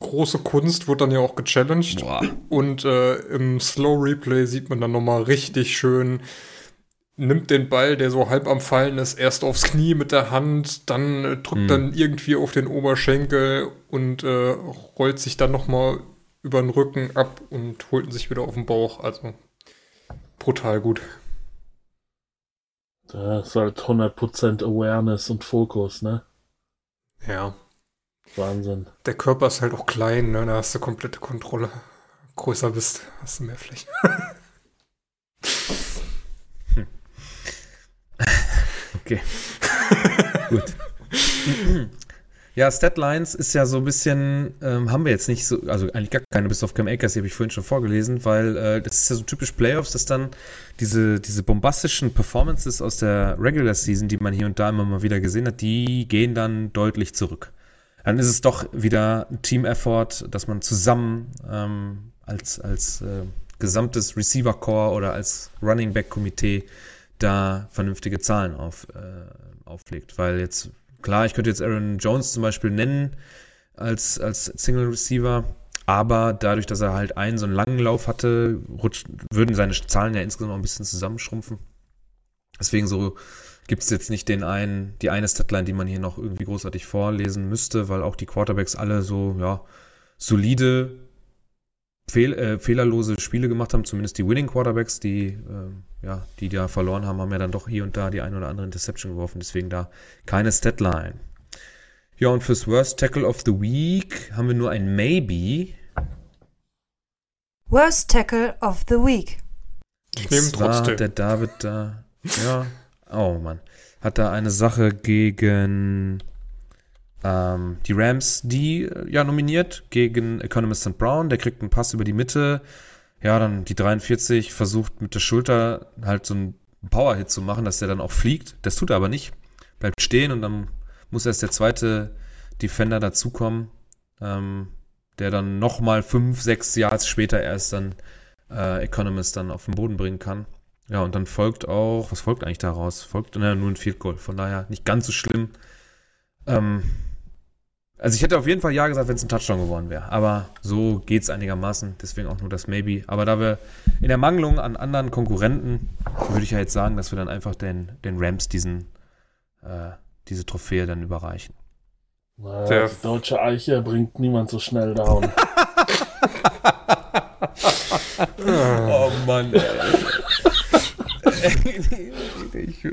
große Kunst, wird dann ja auch gechallenged. Boah. Und äh, im Slow Replay sieht man dann nochmal richtig schön, nimmt den Ball, der so halb am Fallen ist, erst aufs Knie mit der Hand, dann äh, drückt Mhm. dann irgendwie auf den Oberschenkel und äh, rollt sich dann nochmal über den Rücken ab und holt ihn sich wieder auf den Bauch. Also brutal gut. Da ist halt 100% Awareness und Fokus, ne? Ja. Wahnsinn. Der Körper ist halt auch klein, ne? Da hast du komplette Kontrolle. Größer bist, hast du mehr Fläche. Okay. Gut. Ja, Statlines ist ja so ein bisschen, ähm, haben wir jetzt nicht so, also eigentlich gar keine, bis auf Cam Akers, die habe ich vorhin schon vorgelesen, weil äh, das ist ja so typisch Playoffs, dass dann diese, diese bombastischen Performances aus der Regular Season, die man hier und da immer mal wieder gesehen hat, die gehen dann deutlich zurück. Dann ist es doch wieder ein Team-Effort, dass man zusammen ähm, als, als äh, gesamtes Receiver-Core oder als Running Back-Komitee da vernünftige Zahlen auf, äh, auflegt. Weil jetzt Klar, ich könnte jetzt Aaron Jones zum Beispiel nennen als, als Single Receiver, aber dadurch, dass er halt einen so einen langen Lauf hatte, rutscht, würden seine Zahlen ja insgesamt auch ein bisschen zusammenschrumpfen. Deswegen so gibt es jetzt nicht den einen, die eine Statline, die man hier noch irgendwie großartig vorlesen müsste, weil auch die Quarterbacks alle so, ja, solide fehl, äh, fehlerlose Spiele gemacht haben, zumindest die Winning Quarterbacks, die, äh, ja, die da verloren haben, haben ja dann doch hier und da die ein oder andere Interception geworfen, deswegen da keine Statline. Ja, und fürs Worst Tackle of the Week haben wir nur ein Maybe. Worst Tackle of the Week. Ich nehme trotzdem. Der David da, ja, oh Mann, hat da eine Sache gegen ähm, die Rams, die äh, ja nominiert gegen Economist and Brown. Der kriegt einen Pass über die Mitte. Ja, dann die 43 versucht mit der Schulter halt so einen Powerhit zu machen, dass der dann auch fliegt. Das tut er aber nicht. Bleibt stehen und dann muss erst der zweite Defender dazukommen, ähm, der dann nochmal fünf, sechs Yards später erst dann äh, Economist dann auf den Boden bringen kann. Ja, und dann folgt auch, was folgt eigentlich daraus? Folgt na, nur ein Field Goal. Von daher nicht ganz so schlimm. Ähm, also ich hätte auf jeden Fall Ja gesagt, wenn es ein Touchdown geworden wäre. Aber so geht es einigermaßen. Deswegen auch nur das Maybe. Aber da wir in der Mangelung an anderen Konkurrenten, würde ich ja jetzt sagen, dass wir dann einfach den, den Rams diesen, äh, diese Trophäe dann überreichen. Na, Der die deutsche Eiche bringt niemand so schnell down. oh Mann. ich,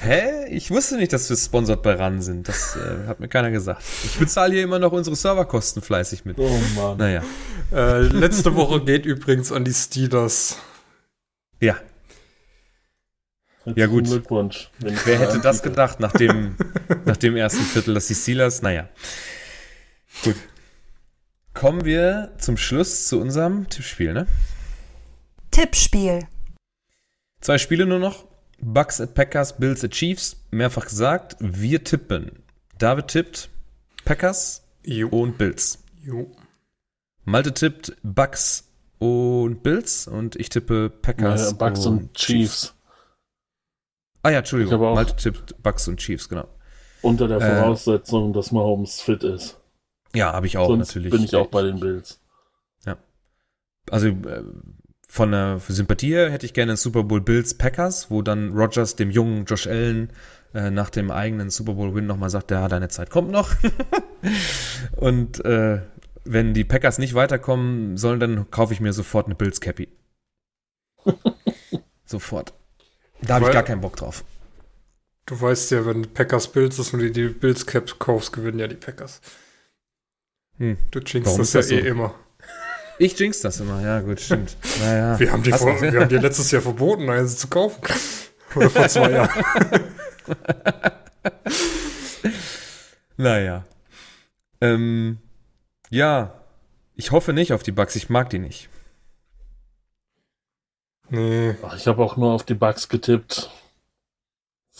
hä? Ich wusste nicht, dass wir sponsored bei RAN sind. Das äh, hat mir keiner gesagt. Ich bezahle hier immer noch unsere Serverkosten fleißig mit. Oh Mann. Naja. Äh, letzte Woche geht übrigens an die Steelers. Ja. Ja, gut. Glückwunsch. Wer hätte das gedacht nach dem, nach dem ersten Viertel, dass die Steelers, naja. Gut. Kommen wir zum Schluss zu unserem Tippspiel, ne? Tippspiel. Zwei Spiele nur noch. Bucks at Packers, Bills at Chiefs. Mehrfach gesagt, wir tippen. David tippt Packers jo. und Bills. Jo. Malte tippt Bucks und Bills und ich tippe Packers ja, Bucks und, und Chiefs. Chiefs. Ah ja, Entschuldigung. Malte tippt Bucks und Chiefs, genau. Unter der äh, Voraussetzung, äh, dass Mahomes fit ist. Ja, habe ich auch Sonst natürlich. bin ich auch bei den Bills. Ja. Also äh, von der Sympathie her hätte ich gerne einen Super Bowl Bills Packers, wo dann Rogers dem jungen Josh Allen äh, nach dem eigenen Super Bowl Win nochmal sagt, ja, deine Zeit kommt noch. und äh, wenn die Packers nicht weiterkommen sollen, dann kaufe ich mir sofort eine Bills Cappy. sofort. Da habe ich gar keinen Bock drauf. Du weißt ja, wenn Packers Bills ist und du die Bills Caps kaufst, gewinnen ja die Packers. Hm. Du jinxst das ja das eh so? immer. Ich jinx das immer, ja, gut, stimmt. Naja. Wir haben dir, vor, wir haben dir letztes Jahr verboten, eine zu kaufen. Oder vor zwei Jahren. naja. Ähm, ja, ich hoffe nicht auf die Bugs, ich mag die nicht. Nee. Ach, ich habe auch nur auf die Bugs getippt,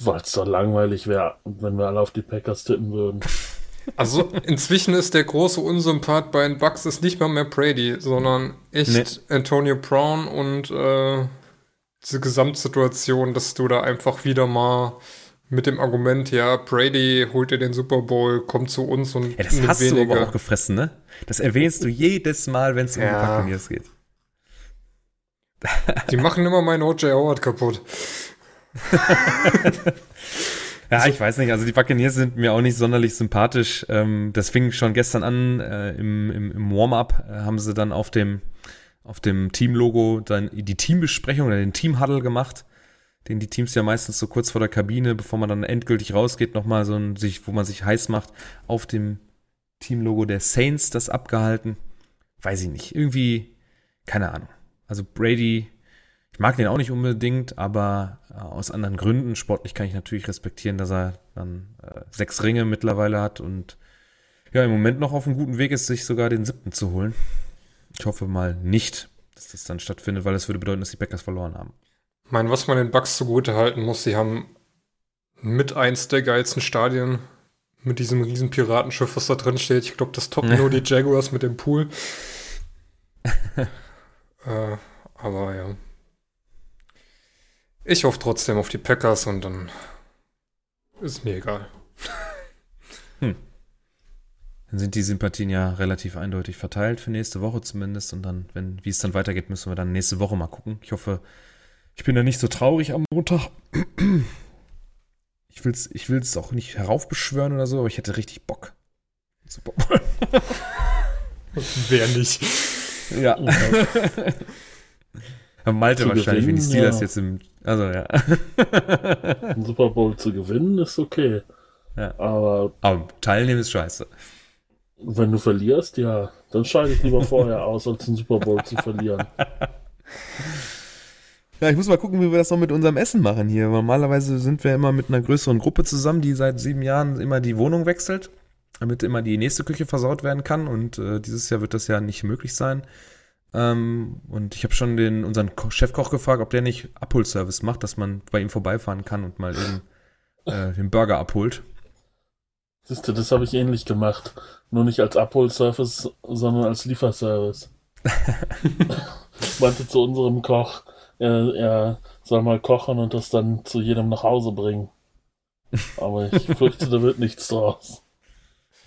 weil es doch langweilig wäre, wenn wir alle auf die Packers tippen würden. Also inzwischen ist der große Unsympath bei den Bucks ist nicht mal mehr Brady, sondern echt nee. Antonio Brown und äh, diese Gesamtsituation, dass du da einfach wieder mal mit dem Argument, ja, Brady holt dir den Super Bowl, kommt zu uns und ja, das hast weniger. du aber auch gefressen, ne? Das erwähnst du jedes Mal, wenn es um ja. die Buccaneers geht. Die machen immer meinen O.J. Howard kaputt. Ja, ich weiß nicht. Also die Buccaneers sind mir auch nicht sonderlich sympathisch. Ähm, das fing schon gestern an. Äh, Im im, im Warm-up äh, haben sie dann auf dem, auf dem Team-Logo dann die Teambesprechung oder den Team-Huddle gemacht, den die Teams ja meistens so kurz vor der Kabine, bevor man dann endgültig rausgeht, nochmal so ein, sich, wo man sich heiß macht, auf dem Team-Logo der Saints das abgehalten. Weiß ich nicht. Irgendwie, keine Ahnung. Also Brady, Ich mag den auch nicht unbedingt, aber aus anderen Gründen. Sportlich kann ich natürlich respektieren, dass er dann äh, sechs Ringe mittlerweile hat und ja, im Moment noch auf einem guten Weg ist, sich sogar den siebten zu holen. Ich hoffe mal nicht, dass das dann stattfindet, weil das würde bedeuten, dass die Packers verloren haben. Ich meine, was man den Bucks zugute halten muss, sie haben mit eins der geilsten Stadien mit diesem riesen Piratenschiff, was da drin steht. Ich glaube, das toppen nur die Jaguars mit dem Pool. äh, aber ja. Ich hoffe trotzdem auf die Packers und dann ist mir egal. Hm. Dann sind die Sympathien ja relativ eindeutig verteilt für nächste Woche zumindest. Und dann, wenn, wie es dann weitergeht, müssen wir dann nächste Woche mal gucken. Ich hoffe, ich bin da nicht so traurig am Montag. Ich will es ich will's auch nicht heraufbeschwören oder so, aber ich hätte richtig Bock. Super. Wer nicht? Ja. Malte Zu wahrscheinlich, wenn die gewinnen, Steelers ja. jetzt im. Also ja. Einen Super Bowl zu gewinnen ist okay. Ja. Aber Aber teilnehmen ist scheiße. wenn du verlierst, ja, dann scheide ich lieber vorher aus, als einen Super Bowl zu verlieren. Ja, ich muss mal gucken, wie wir das noch mit unserem Essen machen hier. Normalerweise sind wir immer mit einer größeren Gruppe zusammen, die seit sieben Jahren immer die Wohnung wechselt, damit immer die nächste Küche versaut werden kann. Und äh, dieses Jahr wird das ja nicht möglich sein. Ähm, und ich habe schon den, unseren Ko Chefkoch gefragt, ob der nicht Abholservice macht, dass man bei ihm vorbeifahren kann und mal eben äh, den Burger abholt. Siehst du, das habe ich ähnlich gemacht. Nur nicht als Abholservice, sondern als Lieferservice. ich meinte zu unserem Koch, er, er soll mal kochen und das dann zu jedem nach Hause bringen. Aber ich fürchte, da wird nichts draus.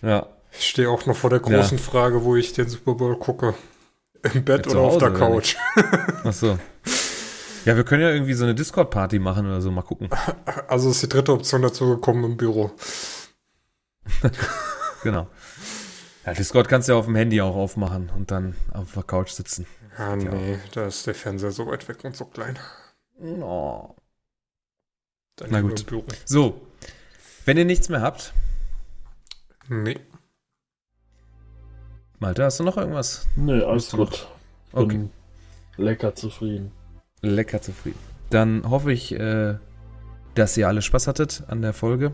Ja, Ich stehe auch noch vor der großen Frage, wo ich den Super Bowl gucke. Im Bett Ja, oder auf Hause, der oder Couch. ach so. Ja, wir können ja irgendwie so eine Discord-Party machen oder so, mal gucken. Also ist die dritte Option dazu gekommen im Büro. Genau. Ja, Discord kannst du ja auf dem Handy auch aufmachen und dann auf der Couch sitzen. Ah, nee, da ist der Fernseher so weit weg und so klein. Oh. Dann Na gut. So, wenn ihr nichts mehr habt, Nee. Malte, hast du noch irgendwas? Nö, alles noch- gut. Ich Okay, lecker zufrieden. lecker zufrieden. Dann hoffe ich, äh, dass ihr alle Spaß hattet an der Folge.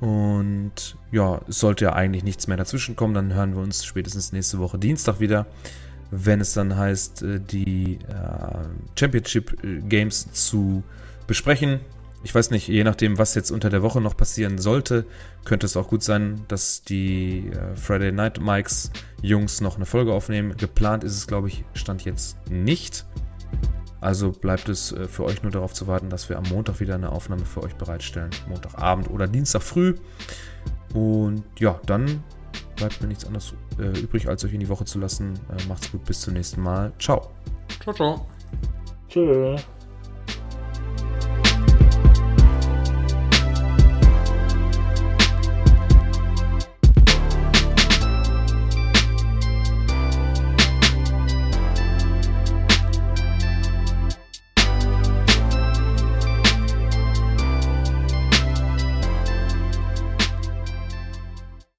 Und ja, es sollte ja eigentlich nichts mehr dazwischen kommen. Dann hören wir uns spätestens nächste Woche Dienstag wieder, wenn es dann heißt, äh, die äh, Championship Games zu besprechen. Ich weiß nicht, je nachdem, was jetzt unter der Woche noch passieren sollte, könnte es auch gut sein, dass die äh, Friday Night Mikes Jungs noch eine Folge aufnehmen. Geplant ist es, glaube ich, stand jetzt nicht. Also bleibt es äh, für euch nur darauf zu warten, dass wir am Montag wieder eine Aufnahme für euch bereitstellen. Montagabend oder Dienstag früh. Und ja, dann bleibt mir nichts anderes äh, übrig, als euch in die Woche zu lassen. Macht's gut, bis zum nächsten Mal. Ciao. Ciao, ciao. Tschö.